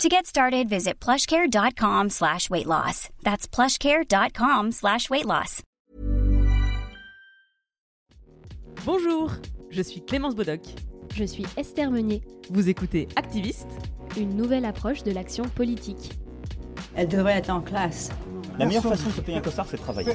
To get started, visit plushcare.com slash weight loss. That's plushcare.com slash weight loss. Bonjour, je suis Clémence Bodoc. Je suis Esther Meunier. Vous écoutez Activiste, une nouvelle approche de l'action politique. Elle devrait être en classe. La meilleure façon de se payer un costard, c'est de travailler.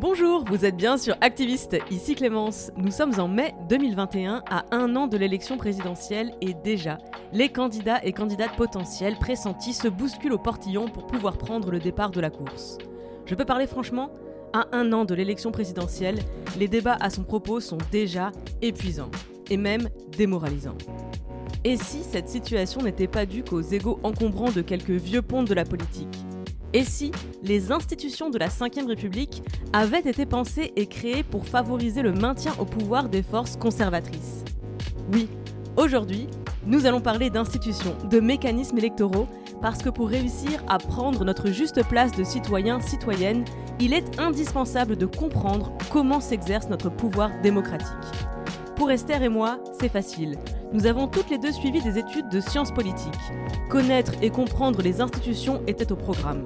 Bonjour, vous êtes bien sur Activiste, ici Clémence. Nous sommes en mai 2021, à un an de l'élection présidentielle, et déjà, les candidats et candidates potentiels pressentis se bousculent au portillon pour pouvoir prendre le départ de la course. Je peux parler franchement? À un an de l'élection présidentielle, les débats à son propos sont déjà épuisants, et même démoralisants. Et si cette situation n'était pas due qu'aux égaux encombrants de quelques vieux pontes de la politique? Et si les institutions de la Ve République avaient été pensées et créées pour favoriser le maintien au pouvoir des forces conservatrices? Oui, aujourd'hui, nous allons parler d'institutions, de mécanismes électoraux, parce que pour réussir à prendre notre juste place de citoyens, citoyennes, il est indispensable de comprendre comment s'exerce notre pouvoir démocratique. Pour Esther et moi, c'est facile. Nous avons toutes les deux suivi des études de sciences politiques. Connaître et comprendre les institutions était au programme.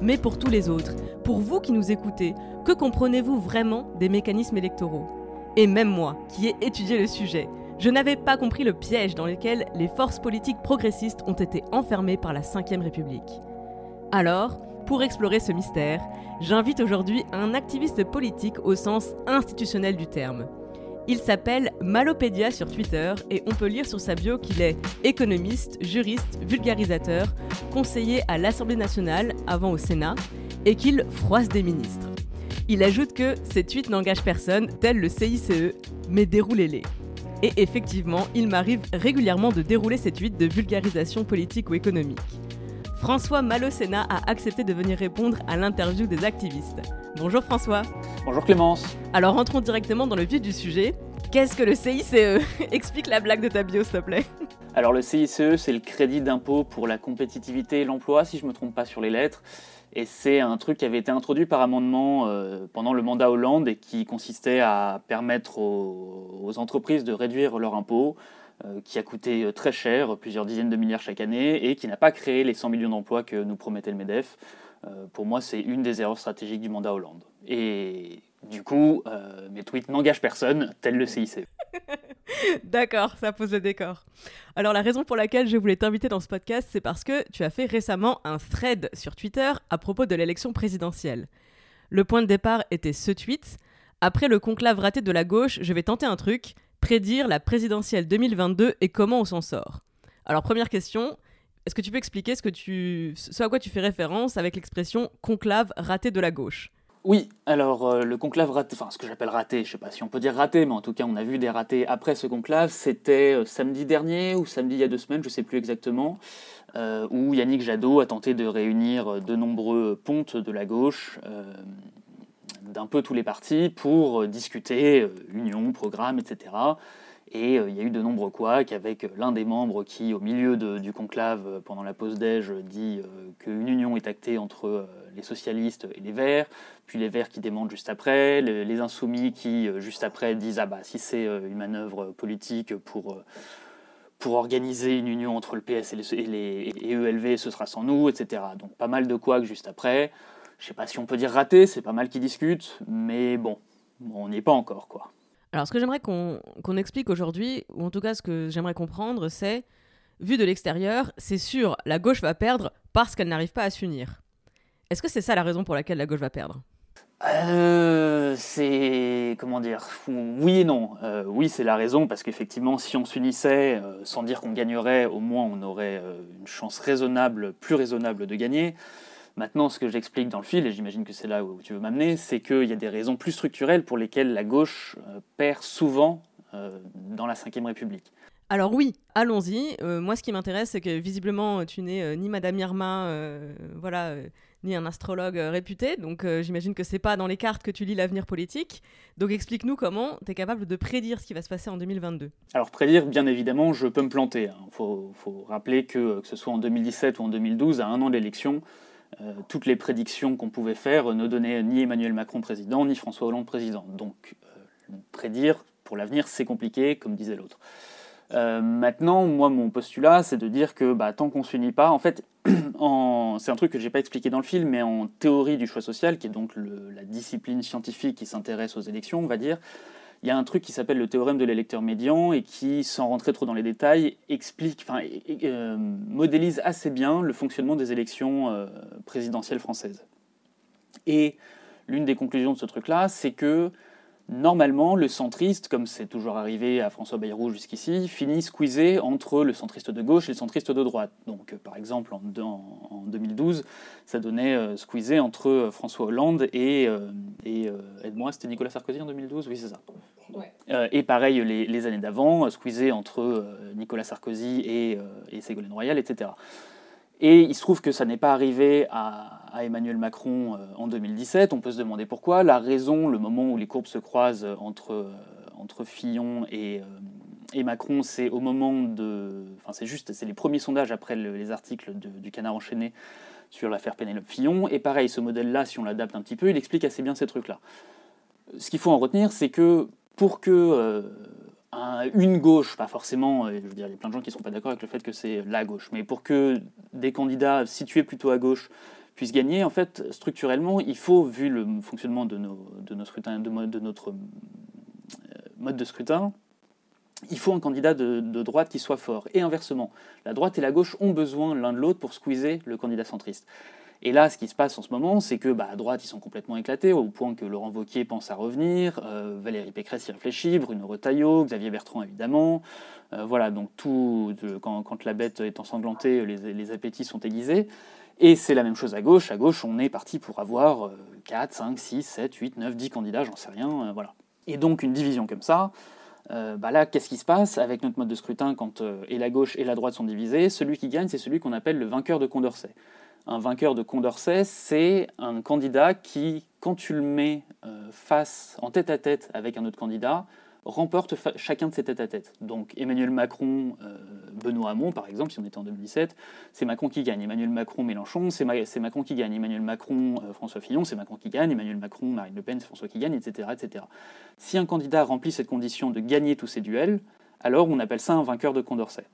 Mais pour tous les autres, pour vous qui nous écoutez, que comprenez-vous vraiment des mécanismes électoraux? Et même moi, qui ai étudié le sujet, je n'avais pas compris le piège dans lequel les forces politiques progressistes ont été enfermées par la Ve République. Alors, pour explorer ce mystère, j'invite aujourd'hui un activiste politique au sens institutionnel du terme. Il s'appelle Malopédia sur Twitter et on peut lire sur sa bio qu'il est économiste, juriste, vulgarisateur, conseiller à l'Assemblée nationale, avant au Sénat, et qu'il froisse des ministres. Il ajoute que ces tweets n'engagent personne, tel le CICE, mais déroulez-les. Et effectivement, il m'arrive régulièrement de dérouler ces tweets de vulgarisation politique ou économique. François Malocena a accepté de venir répondre à l'interview des activistes. Bonjour François. Bonjour Clémence. Alors rentrons directement dans le vif du sujet. Qu'est-ce que le CICE Explique la blague de ta bio, s'il te plaît. Alors le CICE, c'est le crédit d'impôt pour la compétitivité et l'emploi, si je ne me trompe pas sur les lettres. Et c'est un truc qui avait été introduit par amendement euh, pendant le mandat Hollande et qui consistait à permettre aux, aux entreprises de réduire leur impôt euh, qui a coûté euh, très cher, plusieurs dizaines de milliards chaque année, et qui n'a pas créé les 100 millions d'emplois que nous promettait le MEDEF. Euh, pour moi, c'est une des erreurs stratégiques du mandat Hollande. Et du coup, mes tweets n'engagent personne, tel le CIC. D'accord, ça pose le décor. Alors la raison pour laquelle je voulais t'inviter dans ce podcast, c'est parce que tu as fait récemment un thread sur Twitter à propos de l'élection présidentielle. Le point de départ était ce tweet. Après le conclave raté de la gauche, je vais tenter un truc prédire la présidentielle 2022 et comment on s'en sort. Alors première question, est-ce que tu peux expliquer ce, que tu, à quoi tu fais référence avec l'expression conclave raté de la gauche oui, alors euh, le conclave raté, enfin ce que j'appelle raté, je sais pas si on peut dire raté, mais en tout cas on a vu des ratés après ce conclave, c'était euh, samedi dernier ou samedi il y a deux semaines, je sais plus exactement, euh, où Yannick Jadot a tenté de réunir de nombreux pontes de la gauche d'un peu tous les partis pour discuter union, programme, etc. Et euh, il y a eu de nombreux couacs avec l'un des membres qui, au milieu du conclave, pendant la pause déj, dit qu'une union est actée entre les socialistes et les Verts, puis les Verts qui demandent juste après, les, Insoumis qui, juste après, disent Ah bah, si c'est une manœuvre politique pour, pour organiser une union entre le PS et, les, ELV, ce sera sans nous, etc. Donc pas mal de couacs juste après je sais pas si on peut dire raté, c'est pas mal qu'ils discutent, mais bon, on n'y est pas encore, quoi. Alors, ce que j'aimerais qu'on explique aujourd'hui, ou en tout cas ce que j'aimerais comprendre, c'est, vu de l'extérieur, c'est sûr, la gauche va perdre parce qu'elle n'arrive pas à s'unir. Est-ce que c'est ça la raison pour laquelle la gauche va perdre? Euh, c'est comment dire Oui et non. Euh, oui, c'est la raison parce qu'effectivement, si on s'unissait, euh, sans dire qu'on gagnerait, au moins on aurait une chance raisonnable, plus raisonnable de gagner. Maintenant, ce que j'explique dans le fil, et j'imagine que c'est là où tu veux m'amener, c'est qu'il y a des raisons plus structurelles pour lesquelles la gauche perd souvent dans la Ve République. Alors oui, allons-y. moi, ce qui m'intéresse, c'est que visiblement, tu n'es ni Madame Irma, voilà, ni un astrologue euh, réputé, donc euh, j'imagine que c'est pas dans les cartes que tu lis l'avenir politique. Donc explique-nous comment tu es capable de prédire ce qui va se passer en 2022. Alors prédire, bien évidemment, je peux me planter. Il hein. faut, rappeler que, euh, que ce soit en 2017 ou en 2012, à un an de l'élection, toutes les prédictions qu'on pouvait faire ne donnaient ni Emmanuel Macron président, ni François Hollande président. Donc prédire pour l'avenir, c'est compliqué, comme disait l'autre. Euh, maintenant, moi, mon postulat, c'est de dire que bah, tant qu'on ne s'unit pas, en fait, c'est un truc que je n'ai pas expliqué dans le film, mais en théorie du choix social, qui est donc la discipline scientifique qui s'intéresse aux élections, on va dire, il y a un truc qui s'appelle le théorème de l'électeur médian et qui, sans rentrer trop dans les détails, explique, enfin, euh, modélise assez bien le fonctionnement des élections euh, présidentielles françaises. Et l'une des conclusions de ce truc-là, c'est que Normalement, le centriste, comme c'est toujours arrivé à François Bayrou jusqu'ici, finit squeezé entre le centriste de gauche et le centriste de droite. Donc, euh, par exemple, en, 2012, ça donnait euh, squeezé entre euh, François Hollande et, et aide-moi, c'était Nicolas Sarkozy en 2012 Oui, c'est ça. et pareil, les, années d'avant, squeezé entre Nicolas Sarkozy et, et Ségolène Royal, etc. Et il se trouve que ça n'est pas arrivé à, Emmanuel Macron euh, en 2017. On peut se demander pourquoi. La raison, le moment où les courbes se croisent entre, euh, entre Fillon et, euh, et Macron, c'est au moment de. Enfin, c'est juste, c'est les premiers sondages après les articles du Canard enchaîné sur l'affaire Pénélope Fillon. Et pareil, ce modèle-là, si on l'adapte un petit peu, il explique assez bien ces trucs-là. Ce qu'il faut en retenir, c'est que pour que une gauche, pas forcément, je veux dire, il y a plein de gens qui ne sont pas d'accord avec le fait que c'est la gauche, mais pour que des candidats situés plutôt à gauche puissent gagner, en fait, structurellement, il faut, vu le fonctionnement de, notre euh, mode de scrutin, il faut un candidat de, droite qui soit fort. Et inversement, la droite et la gauche ont besoin l'un de l'autre pour squeezer le candidat centriste. Et là, ce qui se passe en ce moment, c'est que bah, à droite, ils sont complètement éclatés, au point que Laurent Wauquiez pense à revenir, euh, Valérie Pécresse y réfléchit, Bruno Retailleau, Xavier Bertrand évidemment. Euh, voilà, donc tout, quand, la bête est ensanglantée, les, appétits sont aiguisés. Et c'est la même chose à gauche. À gauche, on est parti pour avoir 4, 5, 6, 7, 8, 9, 10 candidats, j'en sais rien. Euh, voilà. Et donc une division comme ça, bah là, qu'est-ce qui se passe avec notre mode de scrutin quand et la gauche et la droite sont divisés Celui qui gagne, c'est celui qu'on appelle le vainqueur de Condorcet un vainqueur de Condorcet, c'est un candidat qui, quand tu le mets euh, face, en tête à tête avec un autre candidat, remporte chacun de ses tête à tête. Donc Emmanuel Macron, euh, Benoît Hamon, par exemple, si on était en 2017, c'est Macron qui gagne. Emmanuel Macron, Mélenchon, c'est Macron qui gagne. Emmanuel Macron, euh, François Fillon, c'est Macron qui gagne. Emmanuel Macron, Marine Le Pen, c'est François qui gagne, etc., etc. Si un candidat remplit cette condition de gagner tous ses duels, alors on appelle ça un vainqueur de Condorcet.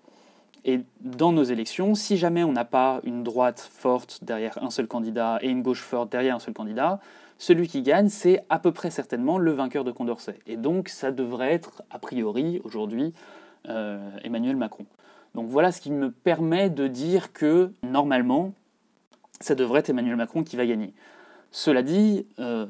Et dans nos élections, si jamais on n'a pas une droite forte derrière un seul candidat et une gauche forte derrière un seul candidat, celui qui gagne, c'est à peu près certainement le vainqueur de Condorcet. Et donc ça devrait être, a priori, aujourd'hui, euh, Emmanuel Macron. Donc voilà ce qui me permet de dire que, normalement, ça devrait être Emmanuel Macron qui va gagner. Cela dit, euh,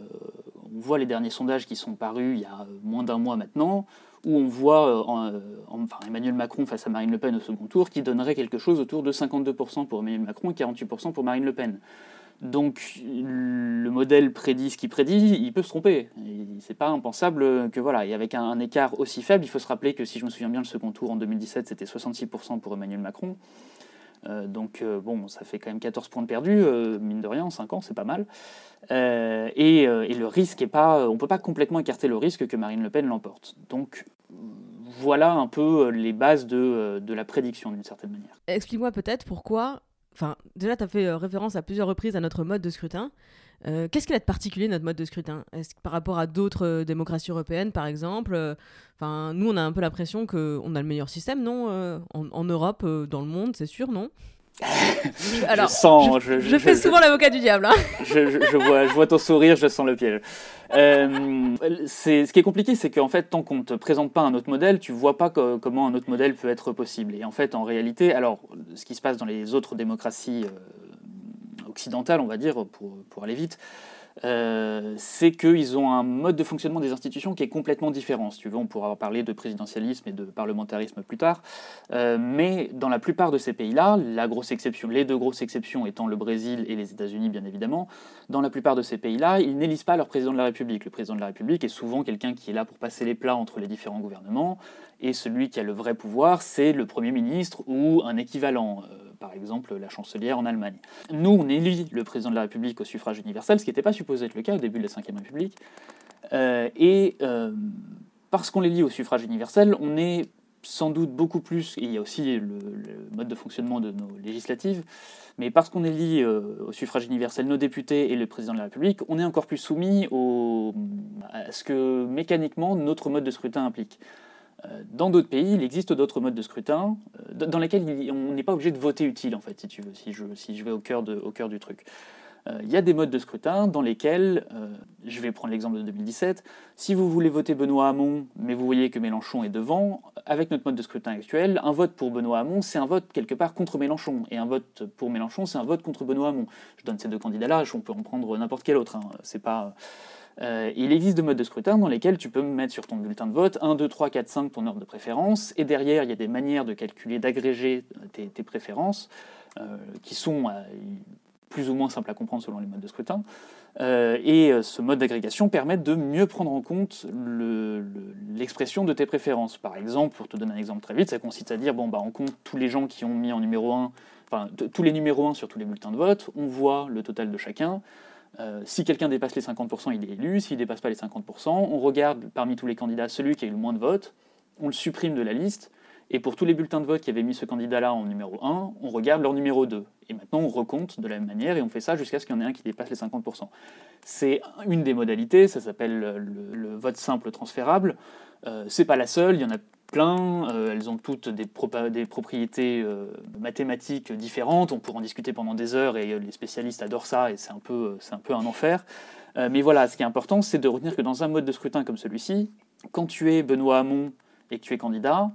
on voit les derniers sondages qui sont parus il y a moins d'un mois maintenant, où on voit euh, enfin, Emmanuel Macron face à Marine Le Pen au second tour, qui donnerait quelque chose autour de 52% pour Emmanuel Macron et 48% pour Marine Le Pen. Donc le modèle prédit ce qu'il prédit, il peut se tromper. C'est pas impensable que voilà. Et avec un, écart aussi faible, il faut se rappeler que si je me souviens bien, le second tour en 2017, c'était 66% pour Emmanuel Macron. Euh, donc bon, ça fait quand même 14 points de perdus, mine de rien, en 5 ans, c'est pas mal. Et, et, le risque est pas, on peut pas complètement écarter le risque que Marine Le Pen l'emporte. Donc voilà un peu euh, les bases euh, de, la prédiction d'une certaine manière. Explique-moi peut-être pourquoi. Enfin, déjà, tu as fait euh, référence à plusieurs reprises à notre mode de scrutin. Qu'est-ce qu'il a de particulier notre mode de scrutin? Est-ce que par rapport à d'autres démocraties européennes, par exemple nous, on a un peu l'impression qu'on a le meilleur système, non? En, Europe, dans le monde, c'est sûr, non? Alors, je, sens, je, fais souvent l'avocat du diable. Hein. je, vois, je vois ton sourire, je sens le piège. Euh, ce qui est compliqué, c'est qu'en fait, tant qu'on ne te présente pas un autre modèle, tu vois pas comment un autre modèle peut être possible. Et en fait, en réalité, alors, ce qui se passe dans les autres démocraties euh, occidentales, on va dire, pour, pour aller vite, euh, c'est qu'ils ont un mode de fonctionnement des institutions qui est complètement différent. Si tu veux, on pourra parler de présidentialisme et de parlementarisme plus tard. Euh, mais dans la plupart de ces pays-là, la grosse exception, les deux grosses exceptions étant le Brésil et les États-Unis, bien évidemment, dans la plupart de ces pays-là, ils n'élisent pas leur président de la République. Le président de la République est souvent quelqu'un qui est là pour passer les plats entre les différents gouvernements, et celui qui a le vrai pouvoir, c'est le Premier ministre ou un équivalent. Euh, par exemple la chancelière en Allemagne. Nous, on élit le président de la République au suffrage universel, ce qui n'était pas supposé être le cas au début de la Ve République. Euh, et euh, parce qu'on l'élit au suffrage universel, on est sans doute beaucoup plus, il y a aussi le, mode de fonctionnement de nos législatives, mais parce qu'on élit au suffrage universel nos députés et le président de la République, on est encore plus soumis à ce que mécaniquement notre mode de scrutin implique. Euh, dans d'autres pays, il existe d'autres modes de scrutin euh, dans lesquels on n'est pas obligé de voter utile, en fait, si tu veux, si je, vais au cœur, du truc. Euh, il y a des modes de scrutin dans lesquels, je vais prendre l'exemple de 2017, si vous voulez voter Benoît Hamon, mais vous voyez que Mélenchon est devant, avec notre mode de scrutin actuel, un vote pour Benoît Hamon, c'est un vote quelque part contre Mélenchon, et un vote pour Mélenchon, c'est un vote contre Benoît Hamon. Je donne ces deux candidats-là, on peut en prendre n'importe quel autre, hein. c'est pas... il existe deux modes de scrutin dans lesquels tu peux mettre sur ton bulletin de vote 1, 2, 3, 4, 5 ton ordre de préférence, et derrière il y a des manières de calculer, d'agréger tes, préférences, euh, qui sont euh, plus ou moins simples à comprendre selon les modes de scrutin. et ce mode d'agrégation permet de mieux prendre en compte l'expression de tes préférences. Par exemple, pour te donner un exemple très vite, ça consiste à dire bon, bah, on compte tous les gens qui ont mis en numéro 1, enfin tous les numéros 1 sur tous les bulletins de vote, on voit le total de chacun, euh, si quelqu'un dépasse les 50%, il est élu. S'il ne dépasse pas les 50%, on regarde parmi tous les candidats celui qui a eu le moins de votes, on le supprime de la liste, et pour tous les bulletins de vote qui avaient mis ce candidat-là en numéro 1, on regarde leur numéro 2. Et maintenant, on recompte de la même manière, et on fait ça jusqu'à ce qu'il y en ait un qui dépasse les 50%. C'est une des modalités, ça s'appelle le, vote simple transférable. Euh, c'est pas la seule, il y en a plein, euh, elles ont toutes des, propriétés euh, mathématiques différentes, on pourrait en discuter pendant des heures et euh, les spécialistes adorent ça et c'est un, peu, un peu un enfer. mais voilà, ce qui est important, c'est de retenir que dans un mode de scrutin comme celui-ci, quand tu es Benoît Hamon et que tu es candidat,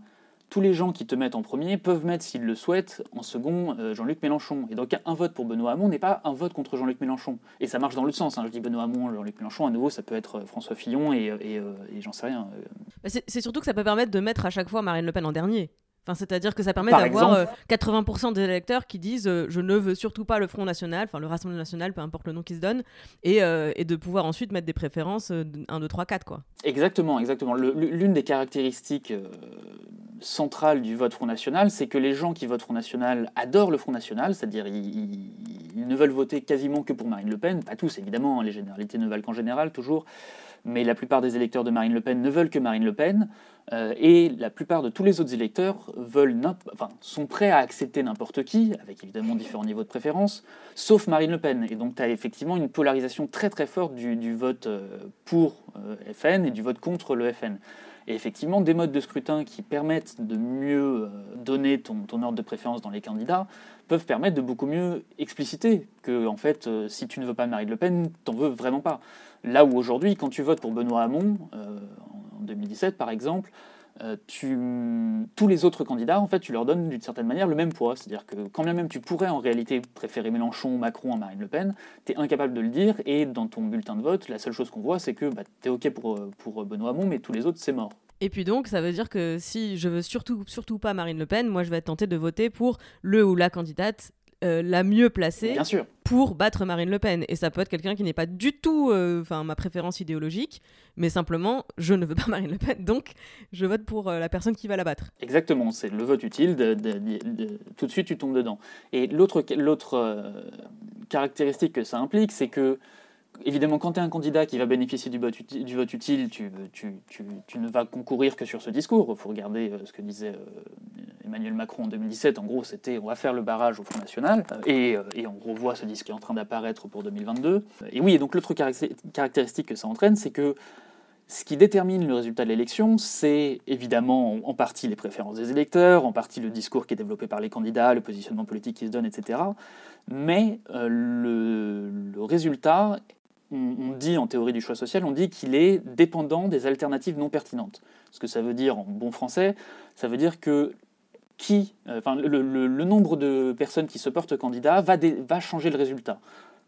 tous les gens qui te mettent en premier peuvent mettre, s'ils le souhaitent, en second euh, Jean-Luc Mélenchon. Et donc un vote pour Benoît Hamon n'est pas un vote contre Jean-Luc Mélenchon. Et ça marche dans l'autre sens. Hein. Je dis Benoît Hamon, Jean-Luc Mélenchon, à nouveau, ça peut être euh, François Fillon et, euh, j'en sais rien. Bah, c'est surtout que ça peut permettre de mettre à chaque fois Marine Le Pen en dernier. Enfin, C'est-à-dire que ça permet d'avoir 80% des électeurs qui disent je ne veux surtout pas le Front National, enfin le Rassemblement National, peu importe le nom qui se donne, et, et de pouvoir ensuite mettre des préférences 1, 2, 3, 4. Quoi. Exactement, exactement. L'une des caractéristiques centrale du vote Front National, c'est que les gens qui votent Front National adorent le Front National, c'est-à-dire ils, ne veulent voter quasiment que pour Marine Le Pen, pas tous évidemment, les généralités ne valent qu'en général toujours, mais la plupart des électeurs de Marine Le Pen ne veulent que Marine Le Pen, euh, et la plupart de tous les autres électeurs sont prêts à accepter n'importe qui, avec évidemment différents niveaux de préférence, sauf Marine Le Pen. Et donc tu as effectivement une polarisation très très forte du, vote euh, pour euh, FN et du vote contre le FN. Et effectivement, des modes de scrutin qui permettent de mieux donner ton, ordre de préférence dans les candidats peuvent permettre de beaucoup mieux expliciter que, en fait, si tu ne veux pas Marine Le Pen, t'en veux vraiment pas. Là où aujourd'hui, quand tu votes pour Benoît Hamon, euh, en 2017 par exemple, euh, tu, tous les autres candidats, en fait, tu leur donnes d'une certaine manière le même poids. C'est-à-dire que quand bien même tu pourrais en réalité préférer Mélenchon, Macron à Marine Le Pen, tu es incapable de le dire et dans ton bulletin de vote, la seule chose qu'on voit, c'est que bah, tu es OK pour, pour Benoît Hamon, mais tous les autres, c'est mort. Et puis donc, ça veut dire que si je veux surtout, surtout pas Marine Le Pen, moi je vais être tenté de voter pour le ou la candidate euh, la mieux placée pour battre Marine Le Pen. Et ça peut être quelqu'un qui n'est pas du tout euh, enfin ma préférence idéologique, mais simplement je ne veux pas Marine Le Pen, donc je vote pour euh, la personne qui va la battre. Exactement, c'est le vote utile, tout de suite tu tombes dedans. Et l'autre caractéristique que ça implique, c'est que évidemment, quand tu es un candidat qui va bénéficier du vote, du vote utile, tu, ne vas concourir que sur ce discours. Il faut regarder euh, ce que disait euh, Emmanuel Macron en 2017. En gros, c'était on va faire le barrage au Front National. Euh, et, on revoit ce disque qui est en train d'apparaître pour 2022. Et oui, et donc l'autre caractéristique que ça entraîne, c'est que ce qui détermine le résultat de l'élection, c'est évidemment en partie les préférences des électeurs, en partie le discours qui est développé par les candidats, le positionnement politique qui se donne, etc. Mais le, résultat on, dit en théorie du choix social, on dit qu'il est dépendant des alternatives non pertinentes. Ce que ça veut dire en bon français, ça veut dire que qui, euh, enfin, le, nombre de personnes qui se portent candidat va, va changer le résultat.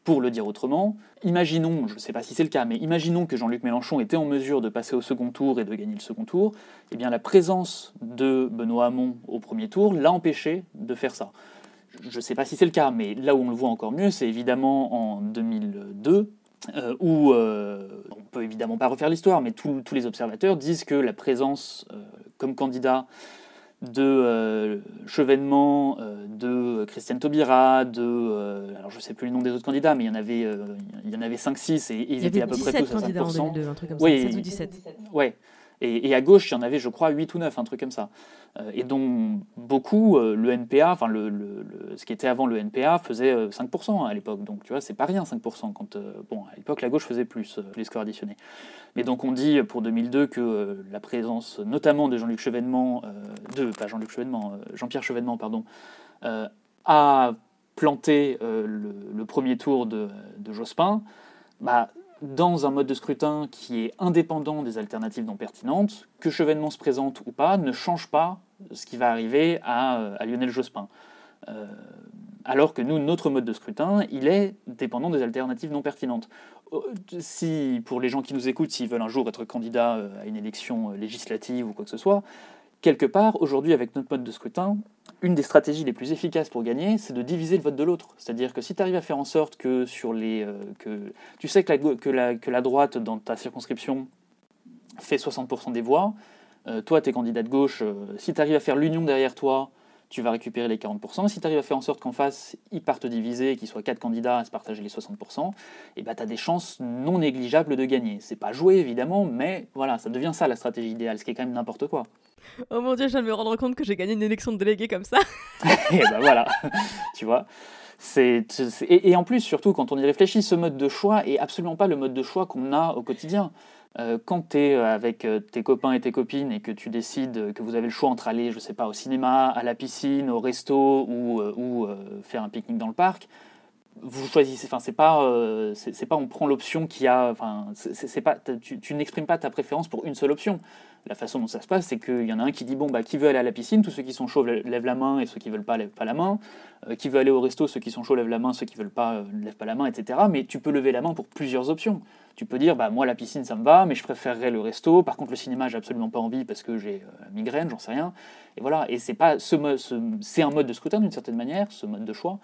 Pour le dire autrement, imaginons, je ne sais pas si c'est le cas, mais imaginons que Jean-Luc Mélenchon était en mesure de passer au second tour et de gagner le second tour, eh bien la présence de Benoît Hamon au premier tour l'a empêché de faire ça. Je ne sais pas si c'est le cas, mais là où on le voit encore mieux, c'est évidemment en 2002, euh, où euh, on peut évidemment pas refaire l'histoire, mais tous les observateurs disent que la présence euh, comme candidat de euh, Chevènement, de Christiane Taubira, de. alors je sais plus le nom des autres candidats, mais il y en avait, il y en avait 5-6 et, et ils étaient à peu près 17 tous à 5%. candidats en 2002, un truc comme ça, Oui, 17 ou 17. Ouais. Et, à gauche, il y en avait, je crois, 8 ou 9, un truc comme ça. Euh, et dont beaucoup, euh, le NPA, enfin, le, ce qui était avant le NPA, faisait euh, 5% à l'époque. Donc, tu vois, c'est pas rien, 5%. Quand, euh, bon, à l'époque, la gauche faisait plus, euh, les scores additionnés. Mais donc, on dit euh, pour 2002 que euh, la présence, notamment de Jean-Luc Chevènement, euh, de, pas Jean-Luc Chevènement, euh, Jean-Pierre Chevènement, pardon, euh, a planté euh, le, le premier tour de, de Jospin, bah, dans un mode de scrutin qui est indépendant des alternatives non pertinentes, que Chevènement se présente ou pas, ne change pas ce qui va arriver à, à Lionel Jospin. Euh, alors que nous, notre mode de scrutin, il est dépendant des alternatives non pertinentes. Euh, Si, pour les gens qui nous écoutent, s'ils veulent un jour être candidats euh, à une élection euh, législative ou quoi que ce soit, quelque part, aujourd'hui, avec notre mode de scrutin, une des stratégies les plus efficaces pour gagner, c'est de diviser le vote de l'autre. C'est-à-dire que si tu arrives à faire en sorte que sur les. euh, que, tu sais que la, que, la, que la droite dans ta circonscription fait 60% des voix, euh, toi, tu es candidat de gauche, euh, si tu arrives à faire l'union derrière toi, tu vas récupérer les 40%. Si tu arrives à faire en sorte qu'en face, ils partent divisés, qu'ils soient quatre candidats à se partager les 60%, et tu as des chances non négligeables de gagner. C'est pas joué, évidemment, mais voilà, ça devient ça la stratégie idéale, ce qui est quand même n'importe quoi. Oh mon dieu, je viens de me rendre compte que j'ai gagné une élection de délégué comme ça. et ben voilà, tu vois. Et, en plus, surtout quand on y réfléchit, ce mode de choix est absolument pas le mode de choix qu'on a au quotidien. Euh, quand tu es avec euh, tes copains et tes copines et que tu décides que vous avez le choix entre aller, je sais pas, au cinéma, à la piscine, au resto ou, euh, euh, faire un pique-nique dans le parc, vous choisissez. Enfin, c'est pas, euh, c'est pas on prend l'option qui a. Enfin, c'est pas. Tu, n'exprimes pas ta préférence pour une seule option. La façon dont ça se passe, c'est qu'il y en a un qui dit bon bah qui veut aller à la piscine, tous ceux qui sont chauds lè- lèvent la main et ceux qui veulent pas lèvent pas la main. Euh, qui veut aller au resto, ceux qui sont chauds lèvent la main, ceux qui veulent pas euh, lèvent pas la main, etc. Mais tu peux lever la main pour plusieurs options. Tu peux dire bah moi la piscine ça me va, mais je préférerais le resto. Par contre le cinéma j'ai absolument pas envie parce que j'ai euh, migraine, j'en sais rien. Et voilà. Et c'est pas ce- c'est un mode de scrutin d'une certaine manière, ce mode de choix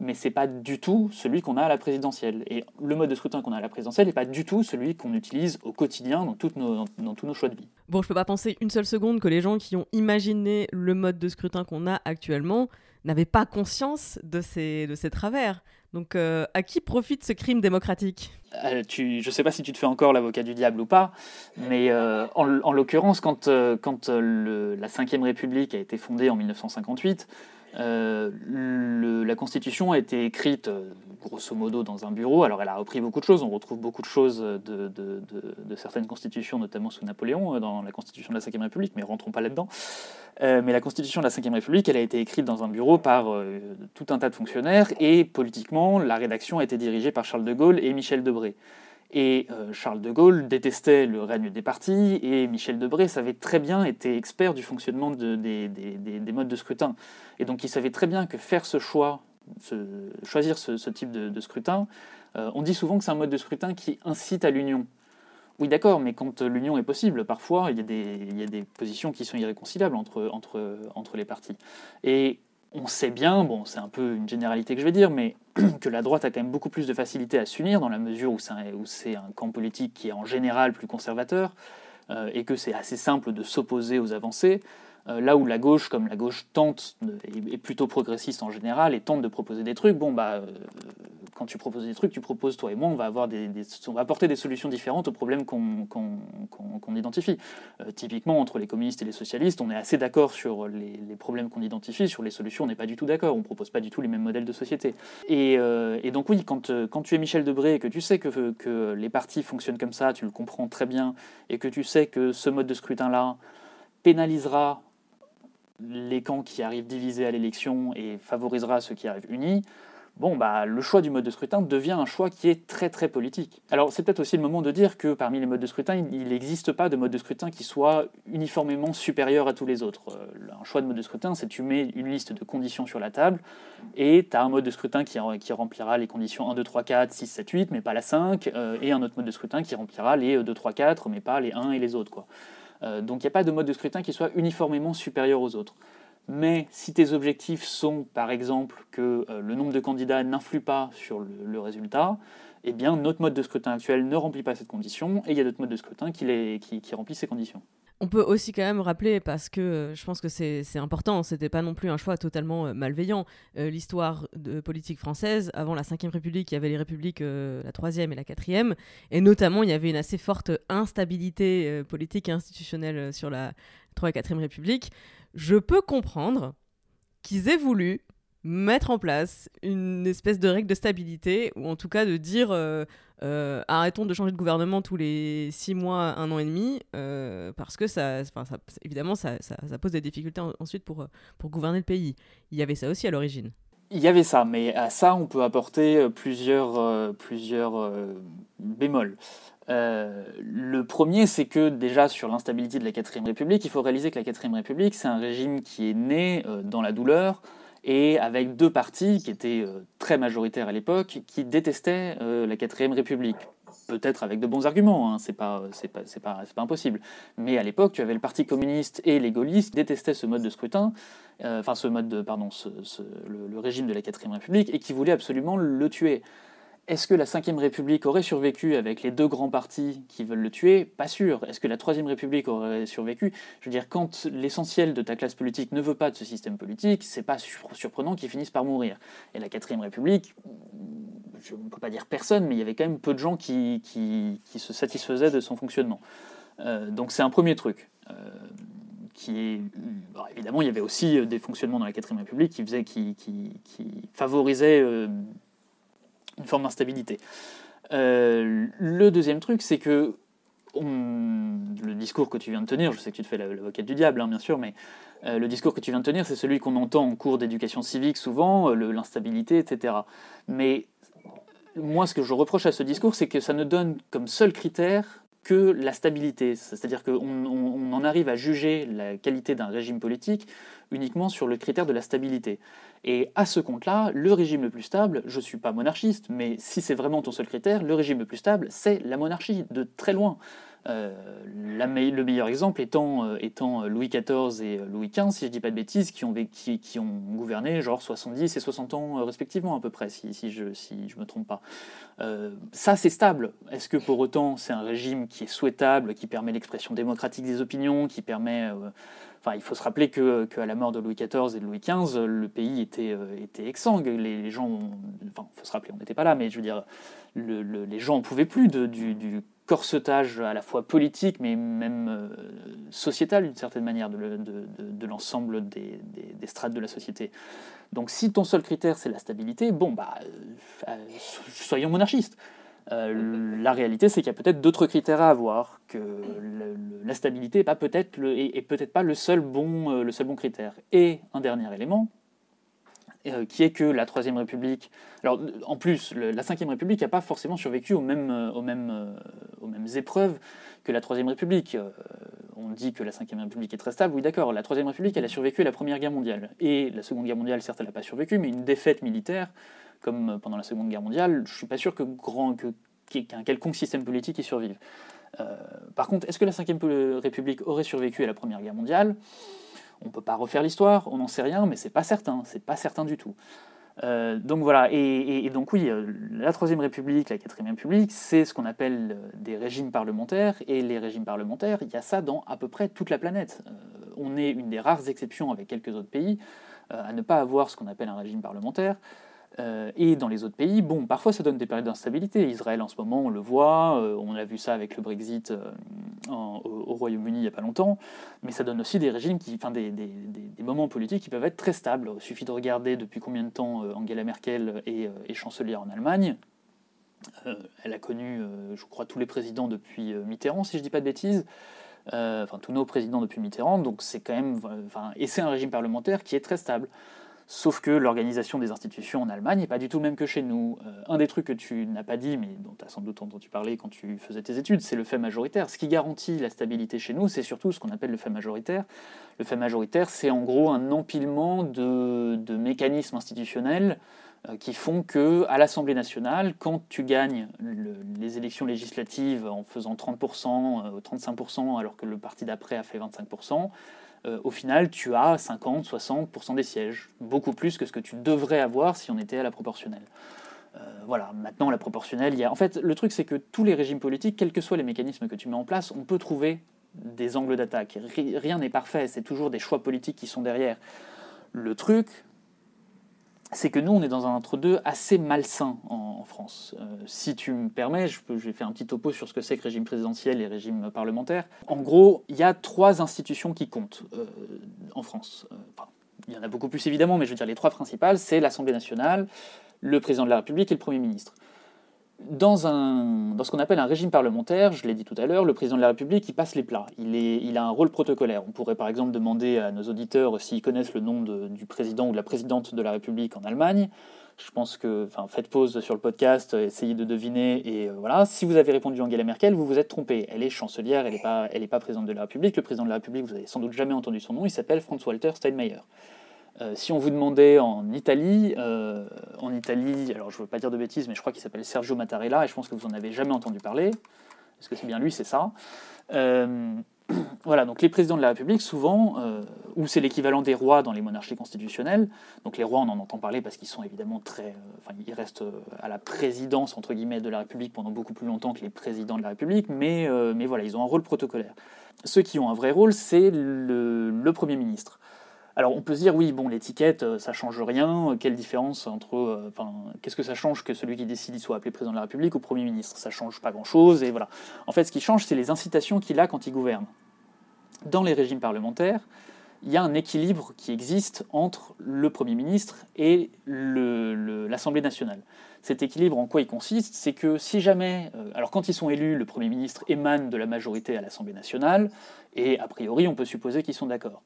mais c'est pas du tout celui qu'on a à la présidentielle. Et le mode de scrutin qu'on a à la présidentielle n'est pas du tout celui qu'on utilise au quotidien dans, toutes nos- dans- dans tous nos choix de vie. Bon, je peux pas penser une seule seconde que les gens qui ont imaginé le mode de scrutin qu'on a actuellement n'avaient pas conscience de ces, de ces travers. Donc, euh, à qui profite ce crime démocratique? Euh, tu, je ne sais pas si tu te fais encore l'avocat du diable ou pas, mais euh, en, en l'occurrence, quand, quand le- la Ve République a été fondée en 1958, euh, la Constitution a été écrite euh, grosso modo dans un bureau. Alors elle a repris beaucoup de choses, on retrouve beaucoup de choses de, certaines constitutions, notamment sous Napoléon, euh, dans la Constitution de la Ve République, mais rentrons pas là-dedans. Mais la Constitution de la Ve République, elle a été écrite dans un bureau par tout un tas de fonctionnaires, et politiquement, la rédaction a été dirigée par Charles de Gaulle et Michel Debré. Et euh, Charles de Gaulle détestait le règne des partis, et Michel Debré savait très bien, était expert du fonctionnement de- des, des- des- des modes de scrutin. Et donc il savait très bien que faire ce choix, choisir ce, type de, scrutin, euh, on dit souvent que c'est un mode de scrutin qui incite à l'union. Oui, d'accord, mais quand l'union est possible, parfois il y, a des, positions qui sont irréconciliables entre, les partis. On sait bien, bon, c'est un peu une généralité que je vais dire, mais que la droite a quand même beaucoup plus de facilité à s'unir dans la mesure où c'est un, camp politique qui est en général plus conservateur euh, et que c'est assez simple de s'opposer aux avancées. Euh, là où la gauche, comme la gauche tente, est, plutôt progressiste en général et tente de proposer des trucs, bon bah, euh, quand tu proposes des trucs, tu proposes toi et moi, on va avoir des, on va apporter des solutions différentes aux problèmes qu'on qu'on- qu'on identifie. Euh, typiquement, entre les communistes et les socialistes, on est assez d'accord sur les, problèmes qu'on identifie, sur les solutions, on n'est pas du tout d'accord, on propose pas du tout les mêmes modèles de société. Et, et donc oui, quand, quand tu es Michel Debré et que tu sais que, que les partis fonctionnent comme ça, tu le comprends très bien, et que tu sais que ce mode de scrutin-là pénalisera les camps qui arrivent divisés à l'élection et favorisera ceux qui arrivent unis, bon, bah, le choix du mode de scrutin devient un choix qui est très très politique. Alors c'est peut-être aussi le moment de dire que parmi les modes de scrutin, il n'existe pas de mode de scrutin qui soit uniformément supérieur à tous les autres. Euh, un choix de mode de scrutin, c'est tu mets une liste de conditions sur la table et tu as un mode de scrutin qui, qui, remplira les conditions 1, 2, 3, 4, 6, 7, 8, mais pas la 5, euh, et un autre mode de scrutin qui remplira les 2, 3, 4, mais pas les 1 et les autres. Quoi. Euh, donc il n'y a pas de mode de scrutin qui soit uniformément supérieur aux autres. Mais si tes objectifs sont, par exemple, que euh, le nombre de candidats n'influe pas sur le, résultat, eh bien notre mode de scrutin actuel ne remplit pas cette condition, et il y a d'autres modes de scrutin qui, remplissent ces conditions. On peut aussi quand même rappeler, parce que euh, je pense que c'est important, c'était pas non plus un choix totalement euh, malveillant. L'histoire de politique française, avant la Ve République, il y avait les républiques, la Troisième et la Quatrième, et notamment il y avait une assez forte instabilité politique et institutionnelle sur la Troisième et Quatrième République je peux comprendre qu'ils aient voulu mettre en place une espèce de règle de stabilité, ou en tout cas de dire euh, euh, arrêtons de changer de gouvernement tous les six mois, un an et demi, euh, parce que ça, évidemment ça, pose des difficultés ensuite pour, pour gouverner le pays. Il y avait ça aussi à l'origine. Il y avait ça, mais à ça on peut apporter plusieurs, plusieurs bémols. Le premier, c'est que déjà sur l'instabilité de la 4ème République, il faut réaliser que la 4ème République, c'est un régime qui est né dans la douleur et avec deux partis qui étaient euh, très majoritaires à l'époque, qui détestaient la 4ème République. Peut-être avec de bons arguments, hein, c'est pas, impossible. Mais à l'époque, tu avais le Parti communiste et les gaullistes qui détestaient ce mode de scrutin, enfin ce mode de, pardon, le, régime de la 4ème République, et qui voulaient absolument le tuer. Est-ce que la Ve République aurait survécu avec les deux grands partis qui veulent le tuer? Pas sûr. Est-ce que la Troisième République aurait survécu? Je veux dire, quand l'essentiel de ta classe politique ne veut pas de ce système politique, c'est pas surprenant qu'ils finissent par mourir. Et la Quatrième République, je ne peux pas dire personne, mais il y avait quand même peu de gens qui, se satisfaisaient de son fonctionnement. Euh, donc c'est un premier truc. Euh, qui est, évidemment, il y avait aussi des fonctionnements dans la Quatrième République qui, qui, favorisaient euh, une forme d'instabilité. Euh, le deuxième truc, c'est que le discours que tu viens de tenir, je sais que tu te fais l'avocat du diable, hein, bien sûr, mais euh, le discours que tu viens de tenir, c'est celui qu'on entend en cours d'éducation civique souvent, euh, l'instabilité, etc. Mais moi, ce que je reproche à ce discours, c'est que ça ne donne comme seul critère que la stabilité. C'est-à-dire qu'on on en arrive à juger la qualité d'un régime politique uniquement sur le critère de la stabilité. Et à ce compte-là, le régime le plus stable, je ne suis pas monarchiste, mais si c'est vraiment ton seul critère, le régime le plus stable, c'est la monarchie, de très loin. Euh, le meilleur exemple étant, euh, étant Louis XIV et Louis XV, si je ne dis pas de bêtises, qui ont, ont gouverné genre 70 et 60 ans euh, respectivement à peu près, si, je ne me trompe pas. ça, c'est stable. Est-ce que pour autant c'est un régime qui est souhaitable, qui permet l'expression démocratique des opinions, qui permet Enfin, il faut se rappeler qu'à la mort de Louis XIV et de Louis XV, le pays était, euh, était exsangue. Les, gens, enfin, il faut se rappeler, on n'était pas là, mais je veux dire, les gens n'en pouvaient plus du, corsetage à la fois politique, mais même euh, sociétal d'une certaine manière, de, l'ensemble des, strates de la société. Donc, si ton seul critère c'est la stabilité, bon, bah, euh, soyons monarchistes. Euh, la réalité, c'est qu'il y a peut-être d'autres critères à avoir, que la stabilité n'est peut-être peut-être pas le seul, bon, euh, le seul bon critère. Et un dernier élément, euh, qui est que la Troisième République, alors en plus, la Cinquième République n'a pas forcément survécu aux mêmes, aux, mêmes, aux mêmes épreuves que la Troisième République. on dit que la Cinquième République est très stable, oui d'accord, la Troisième République, elle a survécu à la Première Guerre mondiale. Et la Seconde Guerre mondiale, certes, elle n'a pas survécu, mais une défaite militaire comme pendant la Seconde Guerre mondiale, je ne suis pas sûr que grand, que, qu'un quelconque système politique y survive. Euh, par contre, est-ce que la Ve République aurait survécu à la Première Guerre mondiale? On ne peut pas refaire l'histoire, on n'en sait rien, mais c'est pas certain, c'est pas certain du tout. Euh, donc voilà, et, donc oui, euh, la Troisième République, la Quatrième République, c'est ce qu'on appelle des régimes parlementaires, et les régimes parlementaires, il y a ça dans à peu près toute la planète. on est une des rares exceptions avec quelques autres pays à ne pas avoir ce qu'on appelle un régime parlementaire. Euh, et dans les autres pays, bon, parfois ça donne des périodes d'instabilité. Israël en ce moment, on le voit, euh, on a vu ça avec le Brexit euh, au, Royaume-Uni il n'y a pas longtemps, mais ça donne aussi des régimes, qui, enfin des, moments politiques qui peuvent être très stables. Il suffit de regarder depuis combien de temps Angela Merkel est, est chancelière en Allemagne. elle a connu, je crois, tous les présidents depuis Mitterrand, si je ne dis pas de bêtises. enfin, tous nos présidents depuis Mitterrand, donc c'est quand même. Et c'est un régime parlementaire qui est très stable. Sauf que l'organisation des institutions en Allemagne n'est pas du tout le même que chez nous. Euh, un des trucs que tu n'as pas dit, mais dont tu as sans doute entendu parler quand tu faisais tes études, c'est le fait majoritaire. Ce qui garantit la stabilité chez nous, c'est surtout ce qu'on appelle le fait majoritaire. Le fait majoritaire, c'est en gros un empilement de, mécanismes institutionnels euh, qui font que à l'Assemblée nationale, quand tu gagnes les élections législatives en faisant 30%, 35%, euh, alors que le parti d'après a fait 25%, euh, au final, tu as 50, 60% des sièges, beaucoup plus que ce que tu devrais avoir si on était à la proportionnelle. Euh, voilà, maintenant la proportionnelle, il y a... En fait, le truc c'est que tous les régimes politiques, quels que soient les mécanismes que tu mets en place, on peut trouver des angles d'attaque. Rien n'est parfait, c'est toujours des choix politiques qui sont derrière. Le truc, c'est que nous, on est dans un entre-deux assez malsain en, France. Euh, si tu me permets, je, vais faire un petit topo sur ce que c'est que régime présidentiel et régime parlementaire. En gros, il y a trois institutions qui comptent euh, en France. Euh, il y en a beaucoup plus évidemment, mais je veux dire les trois principales, c'est l'Assemblée nationale, le président de la République et le Premier ministre dans, un, dans ce qu'on appelle un régime parlementaire, je l'ai dit tout à l'heure, le président de la République, il passe les plats. Il, est, il a un rôle protocolaire. On pourrait par exemple demander à nos auditeurs s'ils connaissent le nom du président ou de la présidente de la République en Allemagne. Je pense que, enfin, faites pause sur le podcast, essayez de deviner, et euh, voilà. Si vous avez répondu Angela Merkel, vous vous êtes trompé. Elle est chancelière, elle n'est pas, pas présidente de la République. Le président de la République, vous avez sans doute jamais entendu son nom, il s'appelle Franz-Walter Steinmeier. Euh, si on vous demandait en Italie, euh, en Italie, alors je ne veux pas dire de bêtises, mais je crois qu'il s'appelle Sergio Mattarella, et je pense que vous n'en avez jamais entendu parler. Est-ce que c'est bien lui? C'est ça. Euh, voilà, donc les présidents de la République, souvent, ou c'est l'équivalent des rois dans les monarchies constitutionnelles, donc les rois, on en entend parler parce qu'ils sont évidemment très. enfin, ils restent à la présidence, entre guillemets, de la République pendant beaucoup plus longtemps que les présidents de la République, mais, mais voilà, ils ont un rôle protocolaire. Ceux qui ont un vrai rôle, c'est le Premier ministre. Alors on peut se dire oui bon l'étiquette euh, ça change rien, quelle différence entre euh, enfin qu'est-ce que ça change que celui qui décide soit appelé président de la République ou Premier ministre? Ça change pas grand-chose et voilà. En fait ce qui change c'est les incitations qu'il a quand il gouverne. Dans les régimes parlementaires, il y a un équilibre qui existe entre le Premier ministre et l'Assemblée nationale. Cet équilibre, en quoi il consiste? C'est que si jamais, euh, alors quand ils sont élus, le Premier ministre émane de la majorité à l'Assemblée nationale, et a priori on peut supposer qu'ils sont d'accord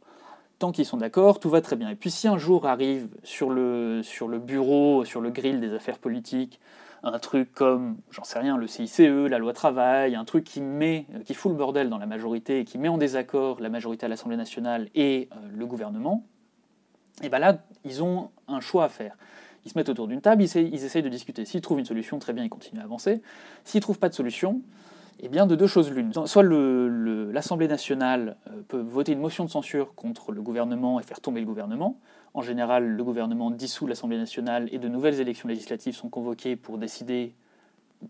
tant qu'ils sont d'accord, tout va très bien. Et puis si un jour arrive sur le, sur le bureau, sur le grill des affaires politiques, un truc comme, j'en sais rien, le CICE, la loi travail, un truc qui met, qui fout le bordel dans la majorité et qui met en désaccord la majorité à l'Assemblée nationale et euh, le gouvernement, et bien là, ils ont un choix à faire. Ils se mettent autour d'une table, ils, ils essayent de discuter. S'ils trouvent une solution, très bien, ils continuent à avancer. S'ils ne trouvent pas de solution, eh bien, de deux choses l'une. Soit l'Assemblée nationale euh, peut voter une motion de censure contre le gouvernement et faire tomber le gouvernement. En général, le gouvernement dissout l'Assemblée nationale et de nouvelles élections législatives sont convoquées pour décider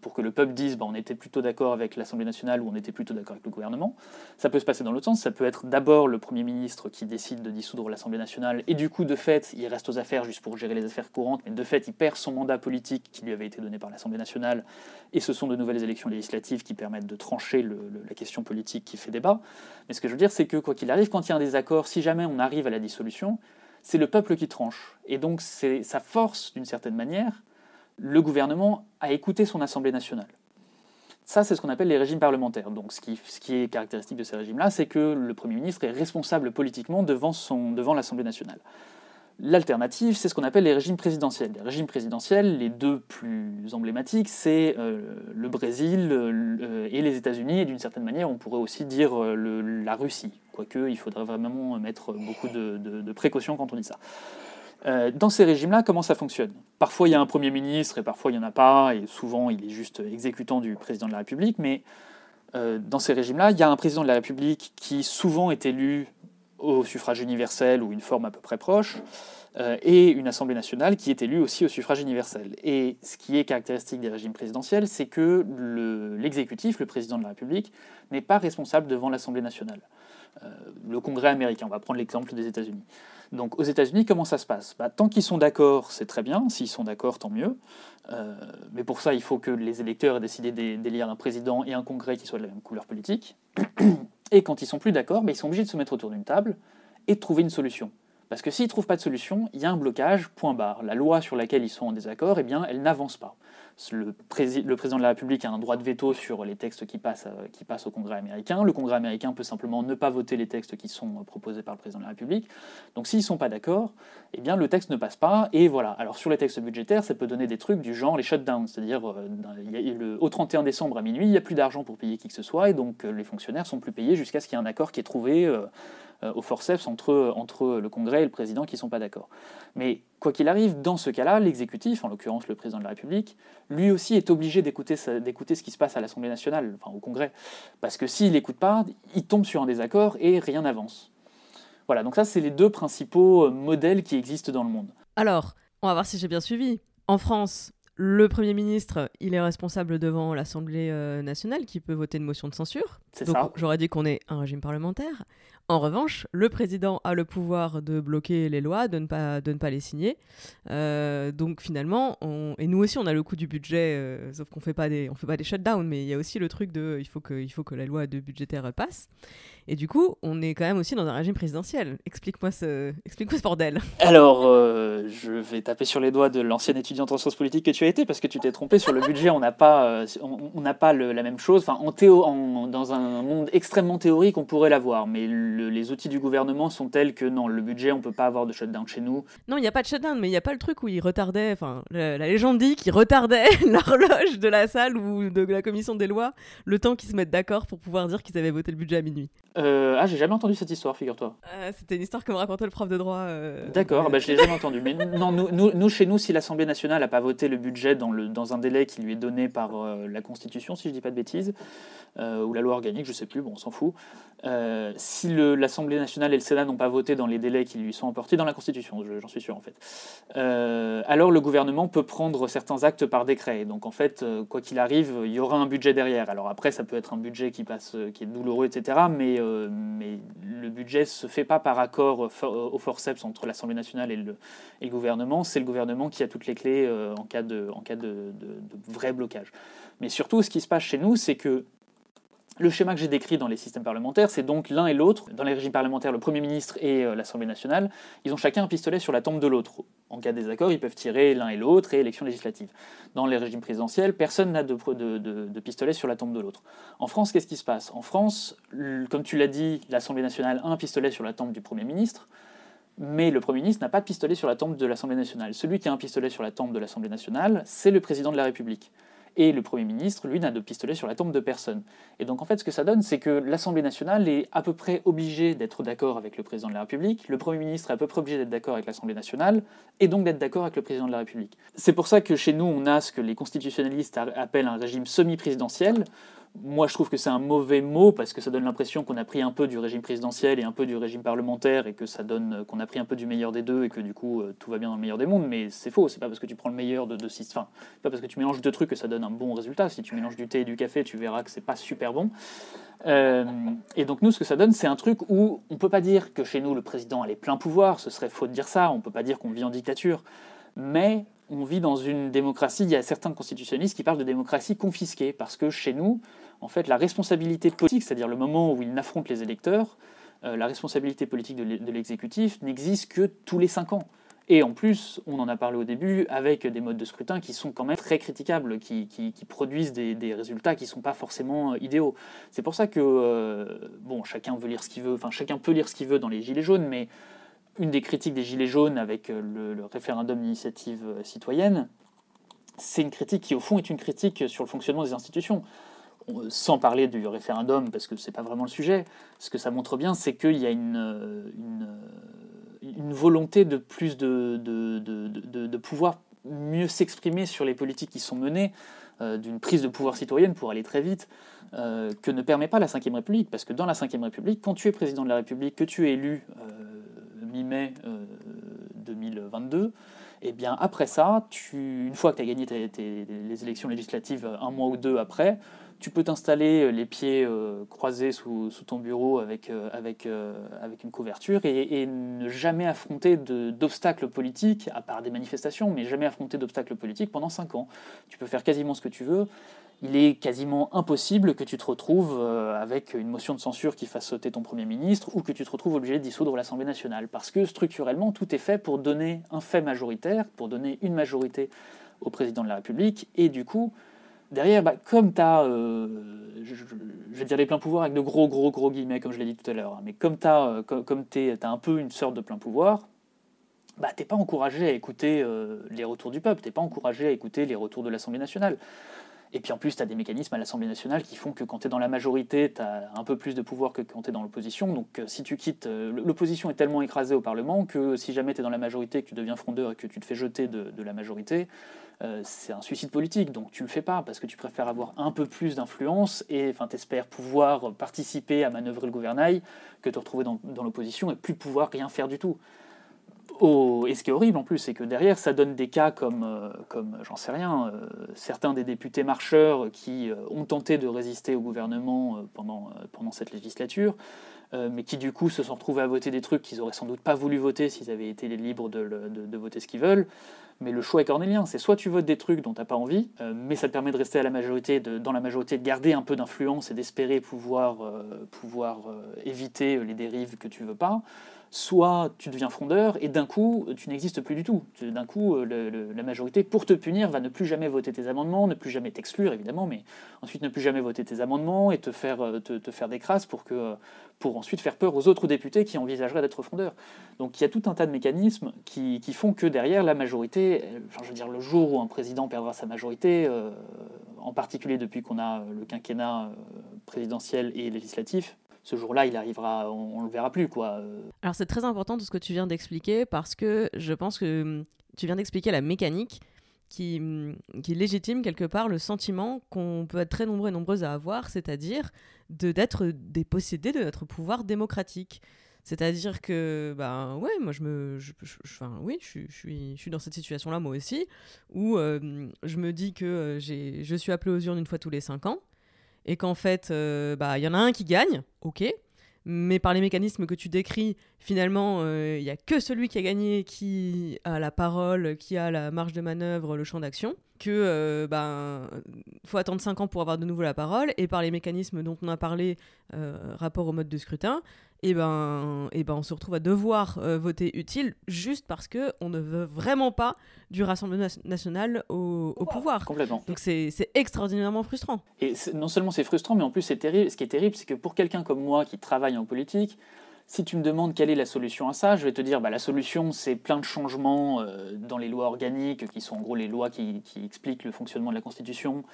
pour que le peuple dise bah, on était plutôt d'accord avec l'Assemblée nationale ou on était plutôt d'accord avec le gouvernement. Ça peut se passer dans l'autre sens, ça peut être d'abord le Premier ministre qui décide de dissoudre l'Assemblée nationale et du coup, de fait, il reste aux affaires juste pour gérer les affaires courantes, mais de fait, il perd son mandat politique qui lui avait été donné par l'Assemblée nationale et ce sont de nouvelles élections législatives qui permettent de trancher la question politique qui fait débat. Mais ce que je veux dire, c'est que quoi qu'il arrive, quand il y a un désaccord, si jamais on arrive à la dissolution, c'est le peuple qui tranche. Et donc, c'est sa force, d'une certaine manière, le gouvernement a écouté son Assemblée nationale. Ça, c'est ce qu'on appelle les régimes parlementaires. Donc, ce qui, est caractéristique de ces régimes-là, c'est que le Premier ministre est responsable politiquement devant, l'Assemblée nationale. L'alternative, c'est ce qu'on appelle les régimes présidentiels. Les régimes présidentiels, les deux plus emblématiques, c'est euh, le Brésil euh, et les États-Unis, et d'une certaine manière, on pourrait aussi dire euh, la Russie, quoique il faudrait vraiment mettre beaucoup de précautions quand on dit ça. Euh, dans ces régimes-là, comment ça fonctionne? Parfois, il y a un Premier ministre et parfois, il n'y en a pas, et souvent, il est juste exécutant du président de la République, mais euh, dans ces régimes-là, il y a un président de la République qui souvent est élu au suffrage universel ou une forme à peu près proche, euh, et une Assemblée nationale qui est élue aussi au suffrage universel. Et ce qui est caractéristique des régimes présidentiels, c'est que l'exécutif, le, président de la République, n'est pas responsable devant l'Assemblée nationale. le Congrès américain, on va prendre l'exemple des États-Unis. Donc aux États-Unis, comment ça se passe? Bah, Tant qu'ils sont d'accord, c'est très bien. S'ils sont d'accord, tant mieux. Euh, mais pour ça, il faut que les électeurs aient décidé d'élire un président et un congrès qui soient de la même couleur politique. Et quand ils sont plus d'accord, bah, ils sont obligés de se mettre autour d'une table et de trouver une solution. Parce que s'ils ne trouvent pas de solution, il y a un blocage, point barre. La loi sur laquelle ils sont en désaccord, eh bien, elle n'avance pas. Le, président de la République a un droit de veto sur les textes qui passent, qui passent au Congrès américain. Le Congrès américain peut simplement ne pas voter les textes qui sont proposés par le président de la République. Donc s'ils ne sont pas d'accord, eh bien le texte ne passe pas. Et voilà. Alors sur les textes budgétaires, ça peut donner des trucs du genre les shutdowns, c'est-à-dire au 31 décembre à minuit, il n'y a plus d'argent pour payer qui que ce soit, et donc les fonctionnaires sont plus payés jusqu'à ce qu'il y ait un accord qui est trouvé euh, au forceps entre, entre le Congrès et le président qui ne sont pas d'accord. Mais quoi qu'il arrive, dans ce cas-là, l'exécutif, en l'occurrence le président de la République, lui aussi est obligé d'écouter ce qui se passe à l'Assemblée nationale, enfin au Congrès. Parce que s'il n'écoute pas, il tombe sur un désaccord et rien n'avance. Voilà, donc ça, c'est les deux principaux euh, modèles qui existent dans le monde. Alors, on va voir si j'ai bien suivi. En France, le Premier ministre, il est responsable devant l'Assemblée euh, nationale qui peut voter une motion de censure. C'est ça. J'aurais dit qu'on est un régime parlementaire. En revanche, le président a le pouvoir de bloquer les lois, de ne pas, les signer. Euh, donc finalement, et nous aussi, on a le coût du budget, euh, sauf qu'on fait pas des, on fait pas des shutdowns, mais il y a aussi le truc de, il faut que, que la loi de budgétaire passe. Et du coup, on est quand même aussi dans un régime présidentiel. Explique-moi ce, explique ce bordel. Alors, euh, je vais taper sur les doigts de l'ancienne étudiante en sciences politiques que tu as été, parce que tu t'es trompé sur le budget. On n'a pas, on n'a pas la même chose. Enfin, en théo, en, dans un monde extrêmement théorique, on pourrait l'avoir, mais les outils du gouvernement sont tels que non, le budget, on peut pas avoir de shutdown chez nous. Non, il n'y a pas de shutdown, mais il n'y a pas le truc où ils retardaient, enfin, la, légende dit qu'ils retardaient l'horloge de la salle ou de la commission des lois le temps qu'ils se mettent d'accord pour pouvoir dire qu'ils avaient voté le budget à minuit. Euh, ah, j'ai jamais entendu cette histoire, figure-toi. Euh, c'était une histoire que me racontait le prof de droit. Euh, D'accord, bah, je l'ai jamais entendu. Mais non, nous, nous, chez nous, si l'Assemblée nationale n'a pas voté le budget dans, le, dans un délai qui lui est donné par la Constitution, si je dis pas de bêtises, ou la loi organique, je sais plus, bon, on s'en fout. Si l'Assemblée nationale et le Sénat n'ont pas voté dans les délais qui lui sont apportés dans la Constitution, j'en suis sûr en fait, alors le gouvernement peut prendre certains actes par décret. Donc en fait, quoi qu'il arrive, il y aura un budget derrière. Alors après, ça peut être un budget qui passe, qui est douloureux, etc. Mais euh, le budget se fait pas par accord au forceps entre l'Assemblée nationale et le, gouvernement. C'est le gouvernement qui a toutes les clés euh, en cas de, vrai blocage. Mais surtout, ce qui se passe chez nous, c'est que le schéma que j'ai décrit dans les systèmes parlementaires, c'est donc l'un et l'autre. Dans les régimes parlementaires, le Premier ministre et euh, l'Assemblée nationale, ils ont chacun un pistolet sur la tombe de l'autre. En cas de désaccord, ils peuvent tirer l'un et l'autre et élection législative. Dans les régimes présidentiels, personne n'a de, pistolet sur la tombe de l'autre. En France, qu'est-ce qui se passe? En France, comme tu l'as dit, l'Assemblée nationale a un pistolet sur la tombe du Premier ministre, mais le Premier ministre n'a pas de pistolet sur la tombe de l'Assemblée nationale. Celui qui a un pistolet sur la tombe de l'Assemblée nationale, c'est le président de la République. Et le Premier ministre, lui, n'a de pistolet sur la tombe de personne. Et donc en fait, ce que ça donne, c'est que l'Assemblée nationale est à peu près obligée d'être d'accord avec le président de la République, le Premier ministre est à peu près obligé d'être d'accord avec l'Assemblée nationale, et donc d'être d'accord avec le président de la République. C'est pour ça que chez nous, on a ce que les constitutionnalistes appellent un régime semi-présidentiel, moi, je trouve que c'est un mauvais mot parce que ça donne l'impression qu'on a pris un peu du régime présidentiel et un peu du régime parlementaire et que ça donne qu'on a pris un peu du meilleur des deux et que du coup euh, tout va bien dans le meilleur des mondes. Mais c'est faux. C'est pas parce que tu prends le meilleur de deux enfin, pas parce que tu mélanges deux trucs que ça donne un bon résultat. Si tu mélanges du thé et du café, tu verras que c'est pas super bon. Euh, et donc nous, ce que ça donne, c'est un truc où on peut pas dire que chez nous le président a les pleins pouvoirs. Ce serait faux de dire ça. On peut pas dire qu'on vit en dictature. Mais on vit dans une démocratie. Il y a certains constitutionnalistes qui parlent de démocratie confisquée parce que chez nous en fait, la responsabilité politique, c'est-à-dire le moment où il n'affronte les électeurs, euh, la responsabilité politique de l'exécutif n'existe que tous les cinq ans. Et en plus, on en a parlé au début, avec des modes de scrutin qui sont quand même très critiquables, qui, produisent des, résultats qui ne sont pas forcément euh, idéaux. C'est pour ça que, euh, bon, chacun veut lire ce qu'il veut, enfin, chacun peut lire ce qu'il veut dans les Gilets jaunes, mais une des critiques des Gilets jaunes avec le, le référendum d'initiative citoyenne, c'est une critique qui, au fond, est une critique sur le fonctionnement des institutions sans parler du référendum, parce que ce n'est pas vraiment le sujet, ce que ça montre bien, c'est qu'il y a une, une, volonté de plus de, pouvoir mieux s'exprimer sur les politiques qui sont menées, euh, d'une prise de pouvoir citoyenne pour aller très vite, euh, que ne permet pas la Ve République. Parce que dans la Ve République, quand tu es président de la République, que tu es élu euh, mi-mai 2022, et eh bien après ça, une fois que tu as gagné les élections législatives un mois ou deux après, tu peux t'installer euh, les pieds euh, croisés sous, ton bureau avec, euh, une couverture et, ne jamais affronter d'obstacles politiques, à part des manifestations, mais jamais affronter d'obstacles politiques pendant 5 ans. Tu peux faire quasiment ce que tu veux. Il est quasiment impossible que tu te retrouves avec une motion de censure qui fasse sauter ton Premier ministre ou que tu te retrouves obligé de dissoudre l'Assemblée nationale. Parce que structurellement, tout est fait pour donner un fait majoritaire, pour donner une majorité au président de la République. Et du coup, derrière, bah, comme tu as, je, vais dire les pleins pouvoirs avec de gros, gros, gros guillemets, comme je l'ai dit tout à l'heure, hein, mais comme tu as, comme, comme un peu une sorte de plein pouvoir, bah, t'es pas encouragé à écouter les retours du peuple, t'es pas encouragé à écouter les retours de l'Assemblée nationale. Et puis en plus, tu as des mécanismes à l'Assemblée nationale qui font que quand tu es dans la majorité, tu as un peu plus de pouvoir que quand tu es dans l'opposition. Donc euh, si tu quittes, euh, l'opposition est tellement écrasée au Parlement que si jamais tu es dans la majorité, que tu deviens frondeur et que tu te fais jeter de, la majorité, euh, c'est un suicide politique. Donc tu le fais pas parce que tu préfères avoir un peu plus d'influence et enfin, espères pouvoir participer à manœuvrer le gouvernail que te retrouver dans l'opposition et plus pouvoir rien faire du tout et ce qui est horrible en plus, c'est que derrière, ça donne des cas comme, euh, j'en sais rien, euh, certains des députés marcheurs qui euh, ont tenté de résister au gouvernement pendant, cette législature, mais qui du coup se sont retrouvés à voter des trucs qu'ils auraient sans doute pas voulu voter s'ils avaient été libres de, voter ce qu'ils veulent. Mais le choix est cornélien, c'est soit tu votes des trucs dont tu n'as pas envie, mais ça te permet de rester à la majorité, dans la majorité, de garder un peu d'influence et d'espérer pouvoir, pouvoir éviter les dérives que tu veux pas soit tu deviens frondeur et d'un coup, tu n'existes plus du tout. D'un coup, euh, la majorité, pour te punir, va ne plus jamais voter tes amendements, ne plus jamais t'exclure, évidemment, mais ensuite ne plus jamais voter tes amendements et te faire, euh, des crasses pour, que, pour ensuite faire peur aux autres députés qui envisageraient d'être frondeurs. Donc il y a tout un tas de mécanismes qui, font que derrière, la majorité, je veux dire, le jour où un président perdra sa majorité, euh, en particulier depuis qu'on a le quinquennat présidentiel et législatif, ce jour-là, il arrivera, on, ne le verra plus, quoi. Alors c'est très important tout ce que tu viens d'expliquer parce que je pense que hum, tu viens d'expliquer la mécanique qui, hum, qui légitime quelque part le sentiment qu'on peut être très nombreux et nombreuses à avoir, c'est-à-dire de d'être dépossédé de notre pouvoir démocratique. C'est-à-dire que, ben ouais, moi je me. enfin, oui, je, suis, je suis dans cette situation-là moi aussi, où hum, je me dis que euh, je suis appelé aux urnes une fois tous les cinq ans, et qu'en fait, euh, bah, il y en a un qui gagne, ok, mais par les mécanismes que tu décris, finalement, euh, il n'y a que celui qui a gagné qui a la parole, qui a la marge de manœuvre, le champ d'action, que euh, ben faut attendre 5 ans pour avoir de nouveau la parole, et par les mécanismes dont on a parlé, rapport au mode de scrutin, et eh ben, et eh ben on se retrouve à devoir euh, voter utile juste parce que on ne veut vraiment pas du Rassemblement national au, pouvoir. Complètement. Donc c'est extraordinairement frustrant. Et non seulement c'est frustrant, mais en plus c'est terrible. Ce qui est terrible, c'est que pour quelqu'un comme moi qui travaille en politique, si tu me demandes quelle est la solution à ça, je vais te dire bah, la solution c'est plein de changements euh, dans les lois organiques qui sont en gros les lois qui, expliquent le fonctionnement de la Constitution,